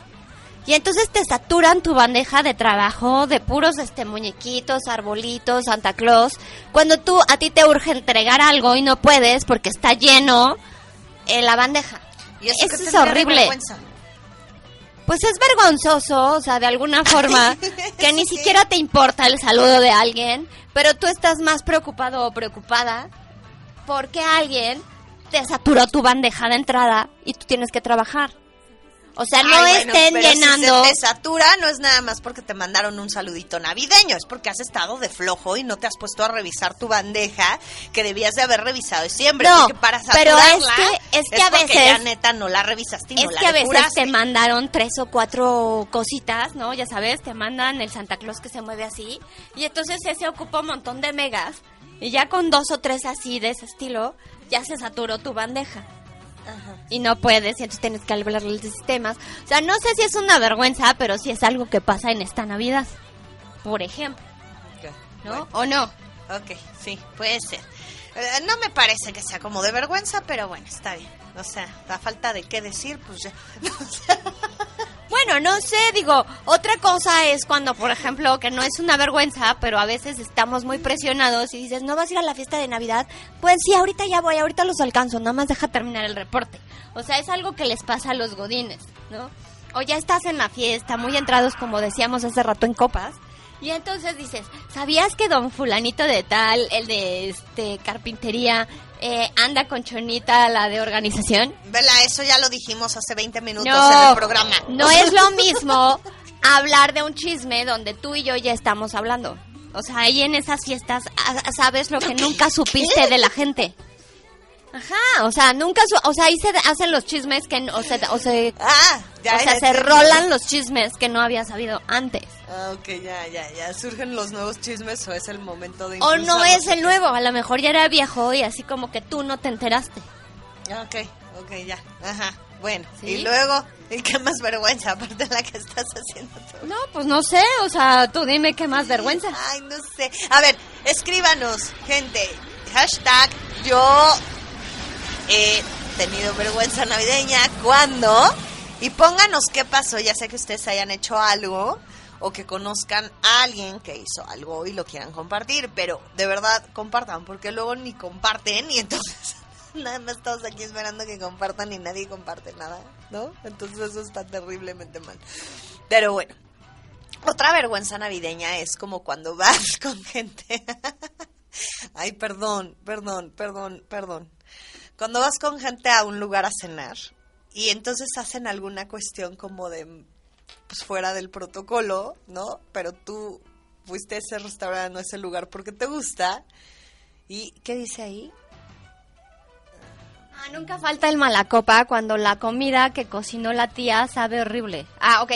Y entonces te saturan tu bandeja de trabajo de puros este muñequitos, arbolitos, Santa Claus, cuando tú a ti te urge entregar algo y no puedes porque está lleno eh, la bandeja. Y eso, es horrible. Pues es vergonzoso, o sea, de alguna forma, que ni Sí. siquiera te importa el saludo de alguien, pero tú estás más preocupado o preocupada porque alguien te saturó tu bandeja de entrada y tú tienes que trabajar. O sea, no Ay, estén llenando... Si se te satura, no es nada más porque te mandaron un saludito navideño, es porque has estado de flojo y no te has puesto a revisar tu bandeja que debías de haber revisado siempre. No, porque para pero es que- es que a veces- ya neta no la revisaste y Es no la que a veces depuraste. te mandaron tres o cuatro cositas, ¿no? Ya sabes, te mandan el Santa Claus que se mueve así. Y entonces ese ocupa un montón de megas. Y ya con dos o tres así de ese estilo, ya se saturó tu bandeja. Y no puedes, y entonces tienes que hablar los sistemas. O sea, no sé si es una vergüenza, pero sí es algo que pasa en esta Navidad. Por ejemplo, ¿no? bueno, ¿O no? ok, sí, puede ser. Eh, no me parece que sea como de vergüenza, pero bueno, está bien. O sea, la falta de qué decir, pues ya. Bueno, no sé, digo, otra cosa es cuando, por ejemplo, que no es una vergüenza, pero a veces estamos muy presionados y dices, ¿no vas a ir a la fiesta de Navidad? Pues sí, ahorita ya voy, ahorita los alcanzo, nada más deja terminar el reporte. O sea, es algo que les pasa a los godines, ¿no? O ya estás en la fiesta, muy entrados, como decíamos hace rato, en copas. Y entonces dices, ¿sabías que don fulanito de tal, el de este carpintería, eh, anda con Chonita, la de organización? Vela, eso ya lo dijimos hace 20 minutos No, en el programa. no es lo mismo hablar de un chisme donde tú y yo ya estamos hablando. O sea, ahí en esas fiestas a- sabes lo que nunca supiste de la gente. Ajá, o sea, nunca, su- o sea, ahí se hacen los chismes que, no- o se, o se, Ah, ya. o sea, ya se entendí. rolan los chismes que no había sabido antes. Ah, ok, ya, ya, ya. ¿Surgen los nuevos chismes o es el momento de O no es el nuevo, a lo mejor ya era viejo y así como que tú no te enteraste. Ah, Ok, ok, ya. Ajá. Bueno, ¿Sí? y luego, ¿y qué más vergüenza aparte de la que estás haciendo tú? No, pues no sé, o sea, tú dime qué más vergüenza. Ay, no sé. A ver, escríbanos, gente. Hashtag yo he tenido vergüenza navideña. ¿Cuándo? Y pónganos qué pasó. Ya sé que ustedes hayan hecho algo o que conozcan a alguien que hizo algo y lo quieran compartir. Pero de verdad, compartan, porque luego ni comparten y entonces nada más estamos aquí esperando que compartan y nadie comparte nada, ¿no? Entonces eso está terriblemente mal. Pero bueno. Otra vergüenza navideña es como cuando vas con gente. Ay, perdón, perdón, perdón, perdón. Cuando vas con gente a un lugar a cenar y entonces hacen alguna cuestión como de pues fuera del protocolo, ¿no? Pero tú fuiste a ese restaurante o ese lugar porque te gusta. ¿Y qué dice ahí? Ah, nunca falta el malacopa cuando la comida que cocinó la tía sabe horrible. Ah, ok.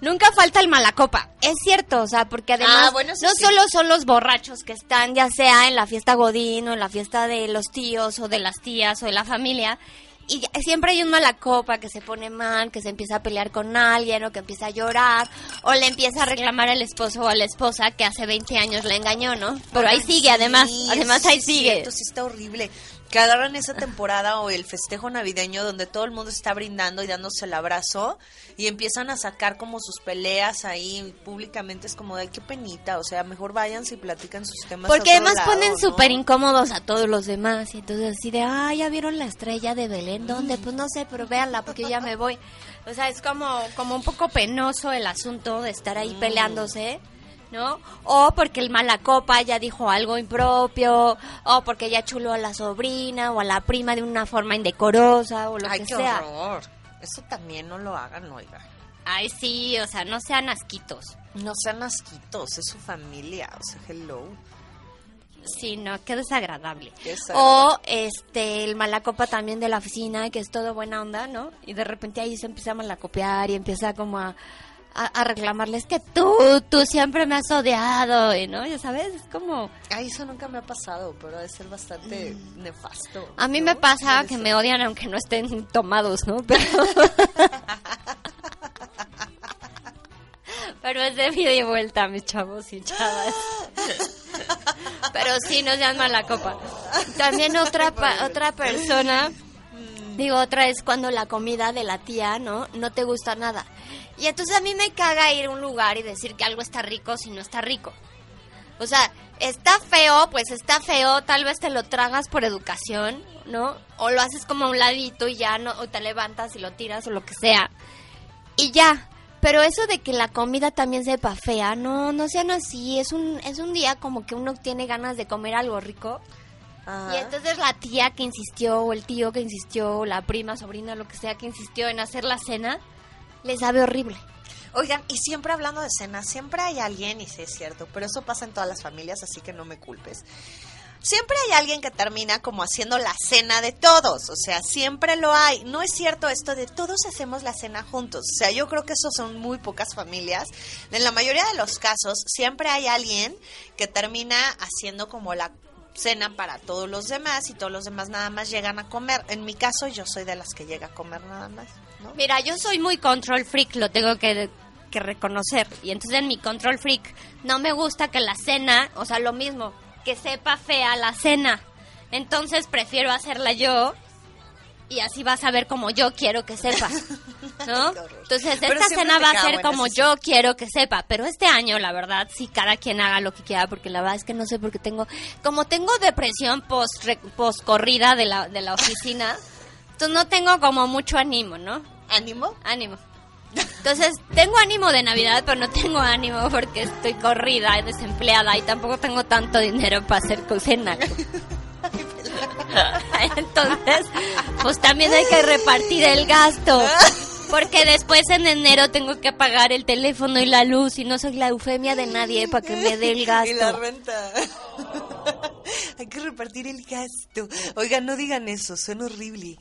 Nunca falta el malacopa. Es cierto, o sea, porque además Ah, bueno, eso no sí. solo son los borrachos que están ya sea en la fiesta godín o en la fiesta de los tíos o de las tías o de la familia. Y siempre hay un malacopa que se pone mal, que se empieza a pelear con alguien o que empieza a llorar o le empieza a reclamar al esposo o a la esposa que hace 20 años le engañó, ¿no? Pero ahí sigue, además, sí, además ahí sigue. cierto, sí está horrible. Que agarran esa temporada o el festejo navideño donde todo el mundo está brindando y dándose el abrazo y empiezan a sacar como sus peleas ahí públicamente es como de "Ay, qué penita, o sea, mejor váyanse y platican sus temas. a Porque otro además lado, ponen ¿no? súper incómodos a todos los demás. Y entonces así de, ah, ya vieron la estrella de Belén. ¿Dónde? Pues no sé, pero véanla porque yo ya me voy. O sea, es como, como un poco penoso el asunto de estar ahí peleándose. ¿No? O porque el mala copa ya dijo algo impropio, o porque ya chuló a la sobrina o a la prima de una forma indecorosa o lo Ay, que qué sea. horror. Eso también no lo hagan, oiga. Ay, sí, o sea, no sean asquitos. No sean asquitos, es su familia, o sea, hello. Sí, no, qué desagradable. Qué desagradable. O este, el malacopa también de la oficina, que es todo buena onda, ¿no? Y de repente ahí se empieza a malacopiar y empieza como a, a, a reclamarles que tú, tú siempre me has odiado, y, ¿no? Ya sabes, es como... Ay, eso nunca me ha pasado, pero debe ser bastante nefasto. A mí ¿no? me pasa que ser. me odian aunque no estén tomados, ¿no? Pero... Pero es de vida y vuelta, mis chavos y chavas. Pero sí, no sean mala copa. También otra pa- otra persona, digo, otra es cuando la comida de la tía, ¿no? No te gusta nada. Y entonces a mí me caga ir a un lugar y decir que algo está rico si no está rico. O sea, está feo, pues está feo, tal vez te lo tragas por educación, ¿no? O lo haces como a un ladito y ya no, o te levantas y lo tiras o lo que sea. Y ya. Pero eso de que la comida también sepa fea, no, no sean así. Es un, es un día como que uno tiene ganas de comer algo rico. Ajá. Y entonces la tía que insistió, o el tío que insistió, o la prima, sobrina, lo que sea que insistió en hacer la cena, le sabe horrible. Oigan, y siempre hablando de cena, siempre hay alguien, y sí es cierto, pero eso pasa en todas las familias, así que no me culpes. Siempre hay alguien que termina como haciendo la cena de todos, o sea, siempre lo hay. No es cierto esto de todos hacemos la cena juntos, o sea, yo creo que eso son muy pocas familias. En la mayoría de los casos, siempre hay alguien que termina haciendo como la cena para todos los demás y todos los demás nada más llegan a comer. En mi caso, yo soy de las que llega a comer nada más, ¿no? Mira, yo soy muy control freak, lo tengo que, que reconocer. Y entonces en mi control freak no me gusta que la cena, o sea, lo mismo, que sepa fea la cena. Entonces prefiero hacerla yo y así vas a ver como yo quiero que sepa. ¿No? Entonces esta cena va a ser como yo quiero que sepa. Pero este año, la verdad, sí, cada quien haga lo que quiera porque la verdad es que no sé por qué tengo... Como tengo depresión post, post corrida de la, de la oficina, entonces no tengo como mucho ánimo, ¿no? ¿Ánimo? ánimo. Entonces, tengo ánimo de Navidad, pero no tengo ánimo porque estoy corrida, desempleada y tampoco tengo tanto dinero para hacer cocina. Entonces, pues también hay que repartir el gasto. Porque después en enero tengo que pagar el teléfono y la luz y no soy la eufemia de nadie para que me dé el Y la gasto. renta. Hay que repartir el gasto. Oigan, no digan eso, suena horrible.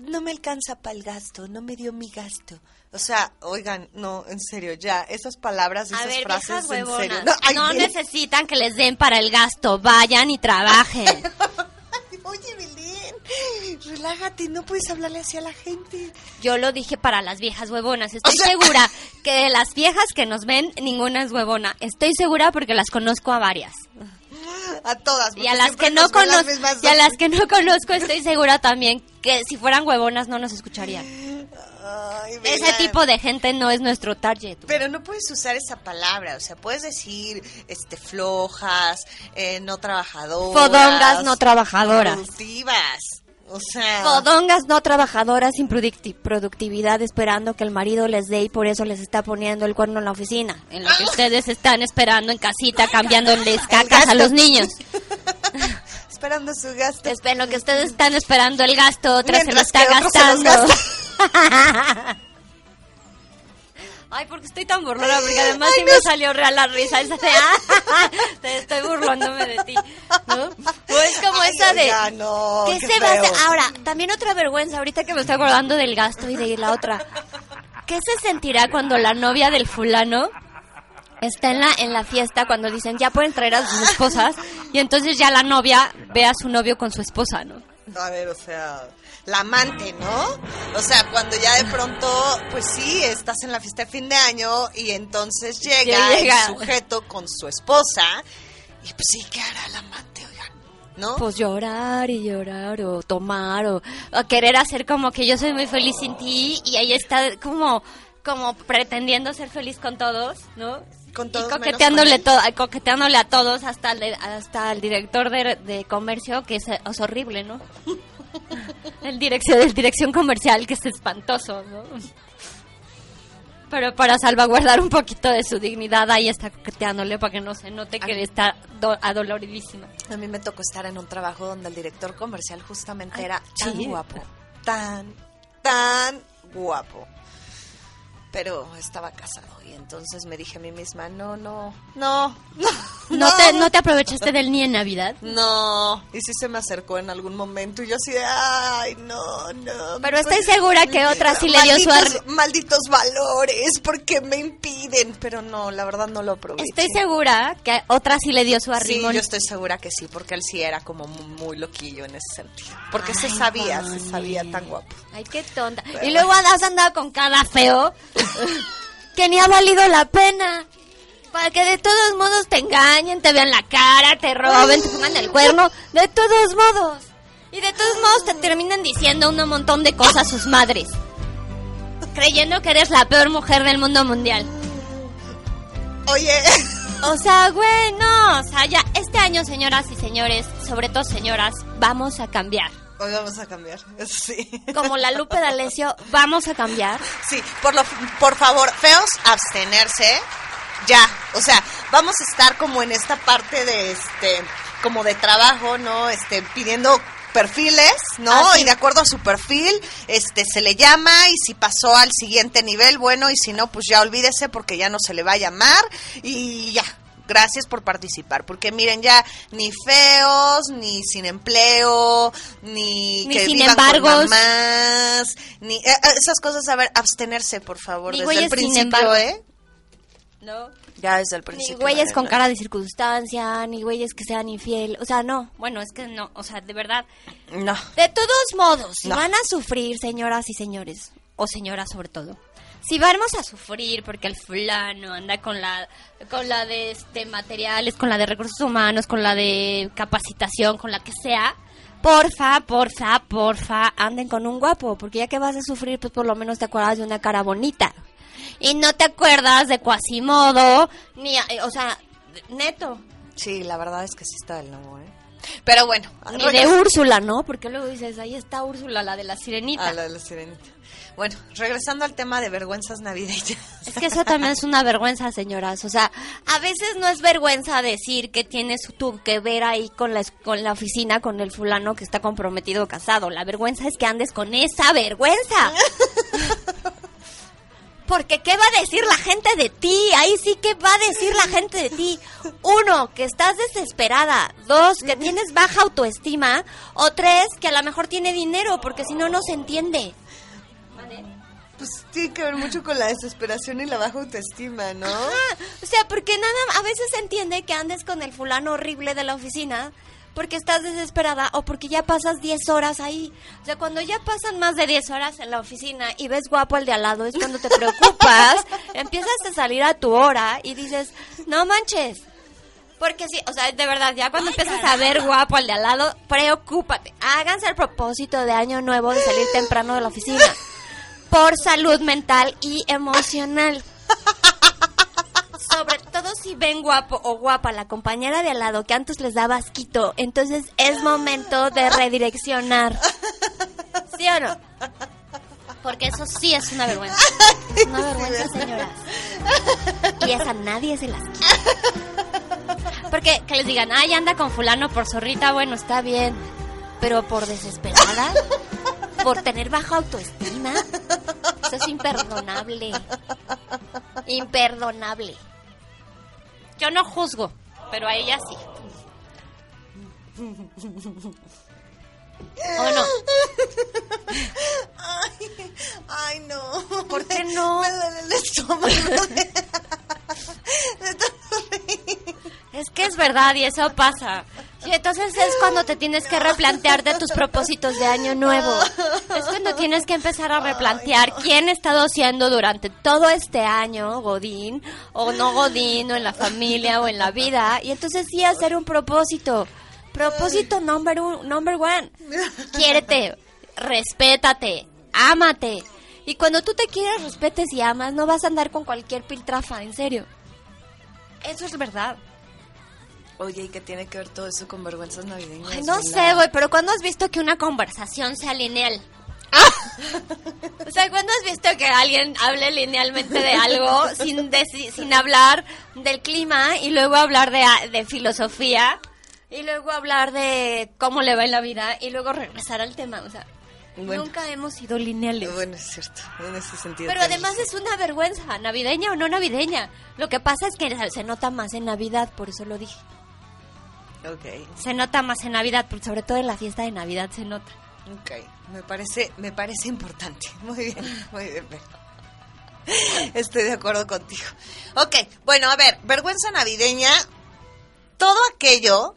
No me alcanza para el gasto, no me dio mi gasto. O sea, oigan, no, en serio, ya, esas palabras, A esas ver, frases, en serio. no, ay, necesitan que les den para el gasto, vayan y trabajen. Oye, Belén, relájate, no puedes hablarle así a la gente. Yo lo dije para las viejas huevonas. Estoy O sea- segura que de las viejas que nos ven, ninguna es huevona. Estoy segura porque las conozco a varias. A todas. Y a las que no conozco, y a las que no conozco, estoy segura también que si fueran huevonas no nos escucharían. Ay, Ese tipo de gente no es nuestro target. Pero no puedes usar esa palabra, o sea, puedes decir, este, flojas, eh, no trabajadoras. Fodongas no trabajadoras. Productivas. O sea. Fodongas no trabajadoras sin producti- productividad esperando que el marido les dé y por eso les está poniendo el cuerno en la oficina. En lo que ustedes están esperando en casita cambiándoles cacas a los niños. Esperando su gasto. Es- En lo que ustedes están esperando el gasto, otra se lo Mientras está gastando. Ay, porque estoy tan burlona, porque además sí me salió real la risa esa de, "Ah, te estoy burlándome de ti, ¿no? O es como Ay, esa de, oiga, no, ¿qué qué se va a hacer? feo. Ahora, también otra vergüenza, ahorita que me estoy acordando del gasto y de la otra, ¿qué se sentirá cuando la novia del fulano está en la, en la fiesta cuando dicen, ya pueden traer a sus esposas, y entonces ya la novia ve a su novio con su esposa, ¿no? A ver, o sea, la amante, ¿no? O sea, cuando ya de pronto, pues sí, estás en la fiesta de fin de año y entonces llega, llega. el sujeto con su esposa y pues sí, ¿qué hará el amante, oigan? ¿no? Pues llorar y llorar o tomar o, o querer hacer como que yo soy muy feliz sin ti y ahí está como como pretendiendo ser feliz con todos, ¿no? Con y todos menos coqueteándole, con él. to- coqueteándole a todos hasta el, de- hasta el director de, de comercio que es, es horrible, ¿no? el dirección el dirección comercial que es espantoso, ¿no? Pero para salvaguardar un poquito de su dignidad ahí está coqueteándole para que no se note que está do- adoloridísima. A mí me tocó estar en un trabajo donde el director comercial justamente era tan sí. guapo. Tan, tan guapo. Pero estaba casado y entonces me dije a mí misma, no, no, no, no. ¿No, te, ¿No te aprovechaste del ni en Navidad? No, y sí se me acercó en algún momento y yo así de, ay, no, no. Pero estoy segura que otra sí le dio su arri- Malditos valores, porque me impiden. Pero no, la verdad no lo aproveché. Estoy segura que otra sí le dio su Sí, arrimón. yo estoy segura que sí, porque él sí era como muy, muy loquillo en ese sentido. Porque se sabía, se sabía tan guapo. Ay, qué tonta. Y luego has andado con cada feo que ni ha valido la pena. Para que de todos modos te engañen, te vean la cara, te roben, te pongan el cuerno. De todos modos. Y de todos modos te terminan diciendo un montón de cosas sus madres. Creyendo que eres la peor mujer del mundo mundial. Oye, O sea, güey, no. O sea, ya este año, señoras y señores, sobre todo señoras, vamos a cambiar. Hoy vamos a cambiar. Sí. Como la Lupe D'Alessio, vamos a cambiar. Sí, por, lo, por favor, feos, abstenerse. Ya, o sea, vamos a estar como en esta parte de este, como de trabajo, ¿no? Este, pidiendo perfiles, ¿no? Ah, sí. Y de acuerdo a su perfil, este, se le llama y si pasó al siguiente nivel, bueno, y si no, pues ya olvídese porque ya no se le va a llamar y ya. Gracias por participar, porque miren ya ni feos, ni sin empleo, ni, Ni que sin vivan con embargos. mamás, ni eh, eh, esas cosas, a ver, abstenerse, por favor, Ni desde el principio. ¿eh? No. Ya desde el Ni principio. güeyes con cara de circunstancia, ni güeyes que sean infiel. O sea, no. Bueno, es que no. O sea, de verdad. No. De todos modos, No. van a sufrir, señoras y señores, o señoras sobre todo, si vamos a sufrir porque el fulano anda con la con la de este materiales, con la de recursos humanos, con la de capacitación, con la que sea, porfa, porfa, porfa, anden con un guapo, porque ya que vas a sufrir, pues por lo menos te acuerdas de una cara bonita. Y no te acuerdas de Quasimodo, ni, eh, o sea, neto. Sí, la verdad es que sí está del nuevo, ¿eh? Pero bueno. Ni de Úrsula, ¿no? Porque luego dices, ahí está Úrsula, la de la sirenita. A la de la sirenita. Bueno, regresando al tema de vergüenzas navideñas. Es que eso también es una vergüenza, señoras. O sea, a veces no es vergüenza decir que tienes tú que ver ahí con la, con la oficina, con el fulano que está comprometido o casado. La vergüenza es que andes con esa vergüenza. Porque ¿qué va a decir la gente de ti? Ahí sí que va a decir la gente de ti. Uno, que estás desesperada. Dos, que tienes baja autoestima. O tres, que a lo mejor tiene dinero, porque si no, no se entiende. Pues tiene que ver mucho con la desesperación y la baja autoestima, ¿no? O sea, porque nada, a veces se entiende que andes con el fulano horrible de la oficina porque estás desesperada o porque ya pasas 10 horas ahí. O sea, cuando ya pasan más de 10 horas en la oficina y ves guapo al de al lado, es cuando te preocupas, empiezas a salir a tu hora y dices, no manches. Porque sí, o sea, de verdad, ya cuando empiezas a ver guapo al de al lado, preocúpate. Háganse el propósito de año nuevo de salir temprano de la oficina. Por salud mental y emocional. Si ven guapo o guapa la compañera de al lado que antes les daba asquito, entonces es momento de redireccionar. ¿Sí o no? Porque eso sí es una vergüenza. Una vergüenza, señoras. Y esa nadie se las quita. Porque que les digan, ay, anda con fulano por zorrita, bueno, está bien. Pero por desesperada, por tener baja autoestima, eso es imperdonable. Imperdonable. Yo no juzgo, pero a ella sí. ¿O no? Ay, ay, no. ¿Por qué no? Me duele el estómago. De tanto reír. Es que es verdad y eso pasa. Y entonces es cuando te tienes que replantearte tus propósitos de año nuevo. Es cuando tienes que empezar a replantear quién ha estado siendo durante todo este año, Godín, o no Godín, o en la familia, o en la vida. Y entonces sí hacer un propósito. Propósito number, un- number one. Quiérete, respétate, ámate. Y cuando tú te quieres, respetes y amas, no vas a andar con cualquier piltrafa, en serio. Eso es verdad. Oye, ¿y qué tiene que ver todo eso con vergüenzas navideñas? Ay, no sé, güey, pero ¿cuándo has visto que una conversación sea lineal? o sea, ¿cuándo has visto que alguien hable linealmente de algo sin, deci- sin hablar del clima y luego hablar de, de filosofía y luego hablar de cómo le va en la vida y luego regresar al tema? O sea, Bueno. nunca hemos sido lineales. Bueno, es cierto, en ese sentido. Pero además es una vergüenza, navideña o no navideña. Lo que pasa es que se nota más en Navidad, por eso lo dije. Ok, Se nota más en Navidad, porque sobre todo en la fiesta de Navidad se nota. ok. Me parece, me parece importante. Muy bien, muy bien. Estoy de acuerdo contigo. Ok, bueno, a ver, vergüenza navideña. Todo aquello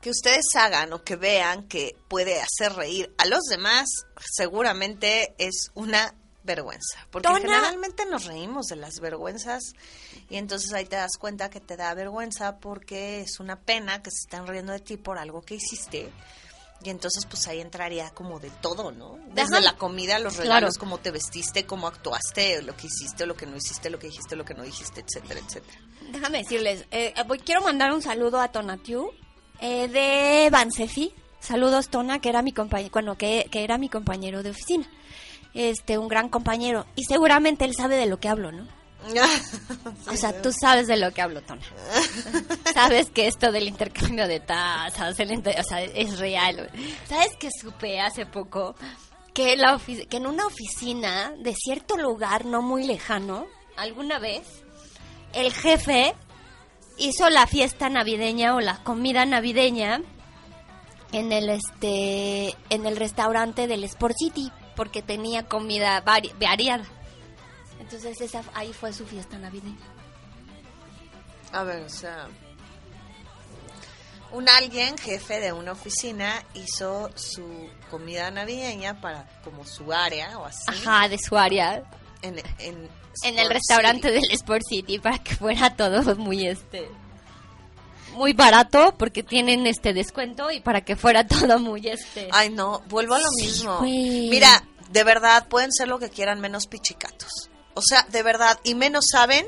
que ustedes hagan o que vean que puede hacer reír a los demás, seguramente es una vergüenza. Porque generalmente nos reímos de las vergüenzas y entonces ahí te das cuenta que te da vergüenza porque es una pena que se están riendo de ti por algo que hiciste. Y entonces pues ahí entraría como de todo, ¿no? Desde la comida, los Claro. regalos, cómo te vestiste, cómo actuaste, lo que hiciste, lo que no hiciste, lo que dijiste, lo que no dijiste, etcétera, etcétera. Déjame decirles, eh, voy- quiero mandar un saludo a Tonatiu eh, de Bansefi. Saludos Tona, que era mi compañero, bueno, que, que era mi compañero de oficina. Este, un gran compañero. Y seguramente él sabe de lo que hablo, ¿no? O sea, tú sabes de lo que hablo, Tona. sabes que esto del intercambio de tasas, el inter- o sea, es real. ¿Sabes que supe hace poco? Que, la que en una oficina de cierto lugar no muy lejano, alguna vez, el jefe hizo la fiesta navideña o la comida navideña en el este en el restaurante del Sport City porque tenía comida vari- variada. Entonces esa ahí fue su fiesta navideña. A ver, o sea, un alguien, jefe de una oficina, hizo su comida navideña para como su área o así. Ajá, de su área En, en, en el restaurante City. del Sport City para que fuera todo muy este muy barato porque tienen este descuento y para que fuera todo muy este Ay, no, vuelvo a lo Sí, mismo. Mira, de verdad, pueden ser lo que quieran menos pichicatos. O sea, de verdad, y menos saben,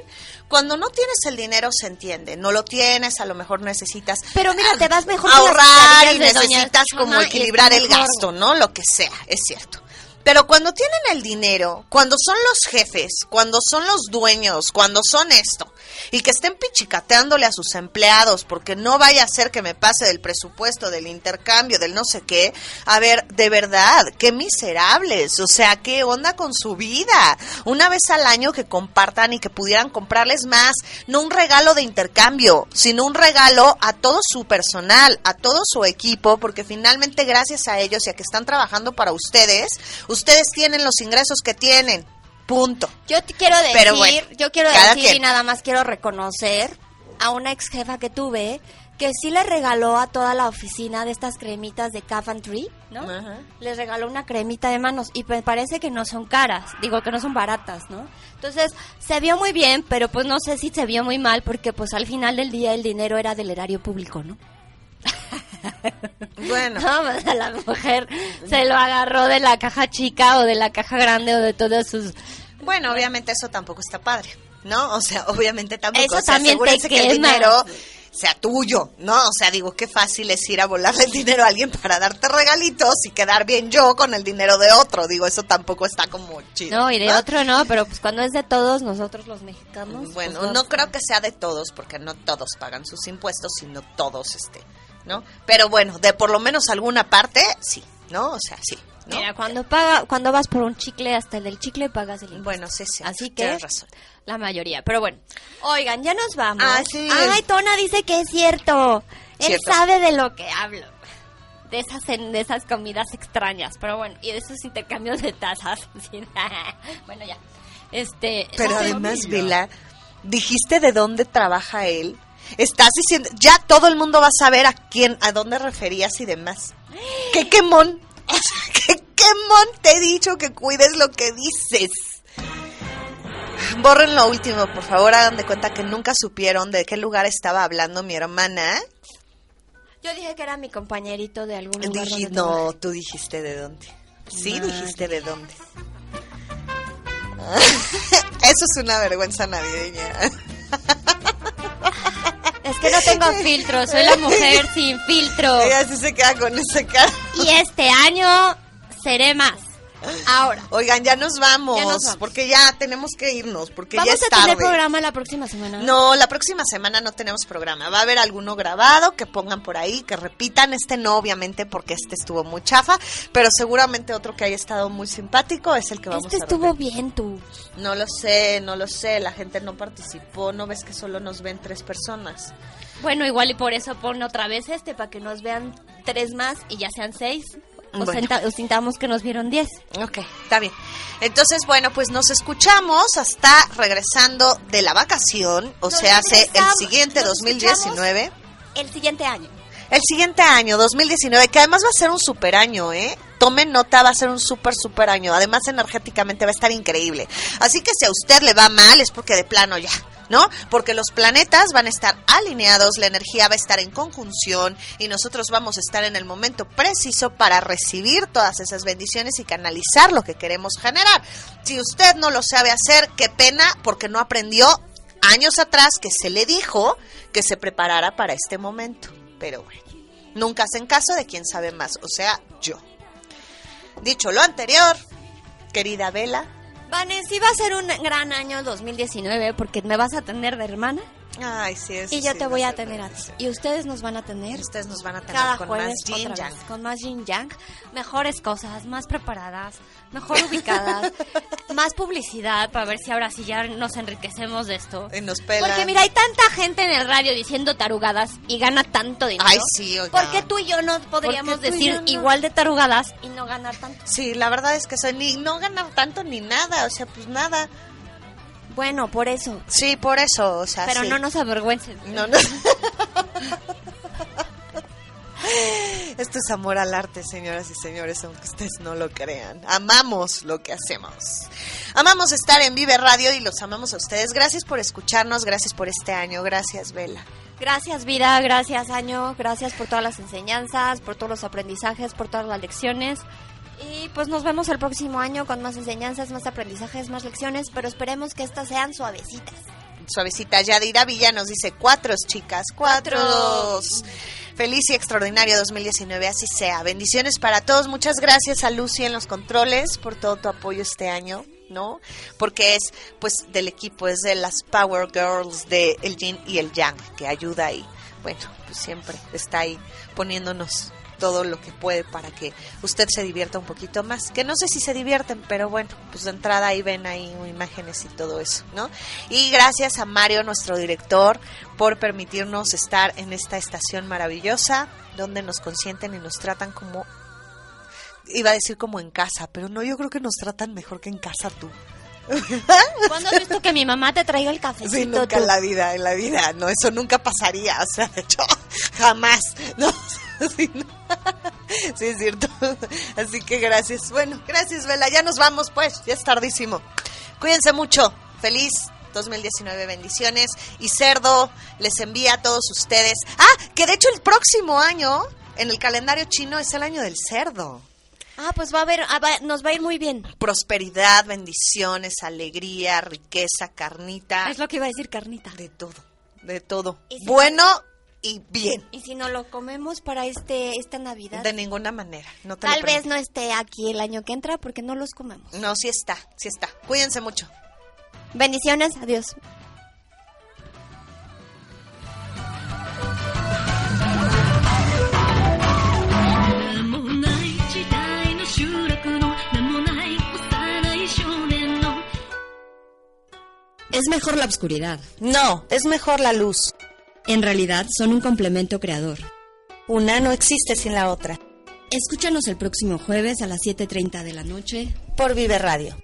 cuando no tienes el dinero se entiende, no lo tienes, a lo mejor necesitas Pero mira, te vas mejor ahorrar y necesitas como equilibrar el gasto, ¿no? Lo que sea, es cierto. Pero cuando tienen el dinero, cuando son los jefes, cuando son los dueños, cuando son esto, y que estén pichicateándole a sus empleados porque no vaya a ser que me pase del presupuesto, del intercambio, del no sé qué, a ver, de verdad, qué miserables, o sea, qué onda con su vida. Una vez al año que compartan y que pudieran comprarles más, no un regalo de intercambio, sino un regalo a todo su personal, a todo su equipo, porque finalmente gracias a ellos y a que están trabajando para ustedes, ustedes tienen los ingresos que tienen. Punto. Yo te quiero decir, Pero bueno, yo quiero decir quien. y nada más quiero reconocer a una ex jefa que tuve que sí le regaló a toda la oficina de estas cremitas de Tree, ¿no? Ajá. Les regaló una cremita de manos y me parece que no son caras, digo que no son baratas, ¿no? Entonces, se vio muy bien, pero pues no sé si se vio muy mal porque pues al final del día el dinero era del erario público, ¿no? Bueno. No, pues, a la mujer se lo agarró de la caja chica o de la caja grande o de todos sus Bueno, obviamente eso tampoco está padre, ¿no? O sea, obviamente tampoco. Eso o sea, también te que el dinero sea tuyo, ¿no? O sea, digo, qué fácil es ir a volarle el dinero a alguien para darte regalitos y quedar bien yo con el dinero de otro. Digo, eso tampoco está como chido. No, y de otro no, pero pues cuando es de todos nosotros los mexicanos. Bueno, pues, no creo que sea de todos, porque no todos pagan sus impuestos, sino todos, este, ¿no? Pero bueno, de por lo menos alguna parte, sí, ¿no? O sea, sí. ¿no? Mira, cuando paga, cuando vas por un chicle, hasta el del chicle pagas el impuesto. Bueno, sí, sí. Así que tienes razón. la mayoría, pero bueno. Oigan, ya nos vamos. Ah, sí. Ay, Tona dice que es cierto. Él sabe de lo que hablo. De esas, de esas comidas extrañas, pero bueno, y de esos intercambios de tazas. Bueno, ya. Este, Pero además, Vela, dijiste de dónde trabaja él. Estás diciendo, ya todo el mundo va a saber a quién, a dónde referías y demás. ¡Qué quemón! ¡Qué quemón! Te he dicho que cuides lo que dices. Borren lo último, por favor, hagan de cuenta que nunca supieron de qué lugar estaba hablando mi hermana. Yo dije que era mi compañerito de algún lugar. Dije, no, tú dijiste de dónde. Sí, Madre. dijiste de dónde. Eso es una vergüenza navideña. Es que no tengo filtro, soy la mujer sin filtro. Ella sí se queda con ese cara. Y este año seré más. Ahora. Oigan, ya nos vamos, Ya nos vamos. porque ya tenemos que irnos, porque Vamos ya es a tener programa la próxima semana. No, la próxima semana no tenemos programa. Va a haber alguno grabado que pongan por ahí, que repitan. Este no, obviamente, porque este estuvo muy chafa, pero seguramente otro que haya estado muy simpático es el que vamos Este a estuvo repetir. bien tú. No lo sé, no lo sé. La gente no participó. ¿No ves que solo nos ven tres personas? Bueno, igual y por eso pone otra vez este, para que nos vean tres más y ya sean seis. O, Bueno. que nos vieron diez. Ok, está bien. Entonces, bueno, pues nos escuchamos hasta regresando de la vacación, o Nos sea, hace el siguiente nos 2019. El siguiente año. El siguiente año, 2019, que además va a ser un super año, ¿eh? Tomen nota, va a ser un super, super año. Además, energéticamente va a estar increíble. Así que si a usted le va mal, es porque de plano ya, ¿no? Porque los planetas van a estar alineados, la energía va a estar en conjunción y nosotros vamos a estar en el momento preciso para recibir todas esas bendiciones y canalizar lo que queremos generar. Si usted no lo sabe hacer, qué pena, porque no aprendió años atrás que se le dijo que se preparara para este momento. Pero bueno, nunca hacen caso de quien sabe más, o sea, yo. Dicho lo anterior, querida Vela, Vanes, sí va a ser un gran año 2019 porque me vas a tener de hermana ay, sí, eso y yo sí te voy a tener a ti. Y ustedes nos van a tener Ustedes nos van a tener cada con jueves más otra yang. vez, con más yin yang, mejores cosas, más preparadas, mejor ubicadas, más publicidad para ver si ahora sí ya nos enriquecemos de esto. Y nos pelan. Porque mira, hay tanta gente en el radio diciendo tarugadas y gana tanto dinero. Ay, sí, oigan. ¿Por qué tú y yo no podríamos ¿Por qué tú y decir no? igual de tarugadas y no ganar tanto? Sí, la verdad es que soy ni no ganar tanto ni nada, o sea, pues nada. Bueno, por eso. Sí, por eso, o sea, Pero sí. no nos avergüencen. No, no. Esto es amor al arte, señoras y señores, aunque ustedes no lo crean. Amamos lo que hacemos. Amamos estar en Vive Radio y los amamos a ustedes. Gracias por escucharnos, gracias por este año, gracias, Vela. Gracias vida, gracias año, gracias por todas las enseñanzas, por todos los aprendizajes, por todas las lecciones. Y pues nos vemos el próximo año con más enseñanzas, más aprendizajes, más lecciones, pero esperemos que estas sean suavecitas. Suavecita Yadira Villa nos dice cuatro, chicas, cuatro. Feliz y extraordinario 2019, así sea. Bendiciones para todos. Muchas gracias a Lucy en los controles por todo tu apoyo este año, ¿no? Porque es, pues, del equipo, es de las Power Girls de el Yin y el Yang, que ayuda ahí. Bueno, pues siempre está ahí poniéndonos todo lo que puede para que usted se divierta un poquito más. Que no sé si se divierten, pero bueno, pues de entrada ahí ven ahí imágenes y todo eso, ¿no? Y gracias a Mario, nuestro director, por permitirnos estar en esta estación maravillosa, donde nos consienten y nos tratan como iba a decir como en casa, pero no, yo creo que nos tratan mejor que en casa tú. ¿Cuándo has visto que mi mamá te traiga el cafecito? Sí, nunca tú? en la vida, en la vida, no, eso nunca pasaría, o sea, de hecho, jamás, no, sí, es cierto, así que gracias, bueno, gracias, Vela, ya nos vamos, pues, ya es tardísimo, cuídense mucho, feliz 2019, bendiciones, y Cerdo les envía a todos ustedes, ah, que de hecho el próximo año, en el calendario chino, es el año del cerdo. Ah, pues va a haber, ah, va- nos va a ir muy bien. Prosperidad, bendiciones, alegría, riqueza, carnita. Es lo que iba a decir carnita. De todo, de todo. ¿Y si- Bueno y bien. Y si no lo comemos para este esta Navidad. De ninguna manera. Tal vez no esté aquí el año que entra porque no los comemos. No, sí está, sí está. Cuídense mucho. Bendiciones, adiós. Es mejor la oscuridad. No, es mejor la luz. En realidad son un complemento creador. Una no existe sin la otra. Escúchanos el próximo jueves a las 7.30 de la noche por Vive Radio.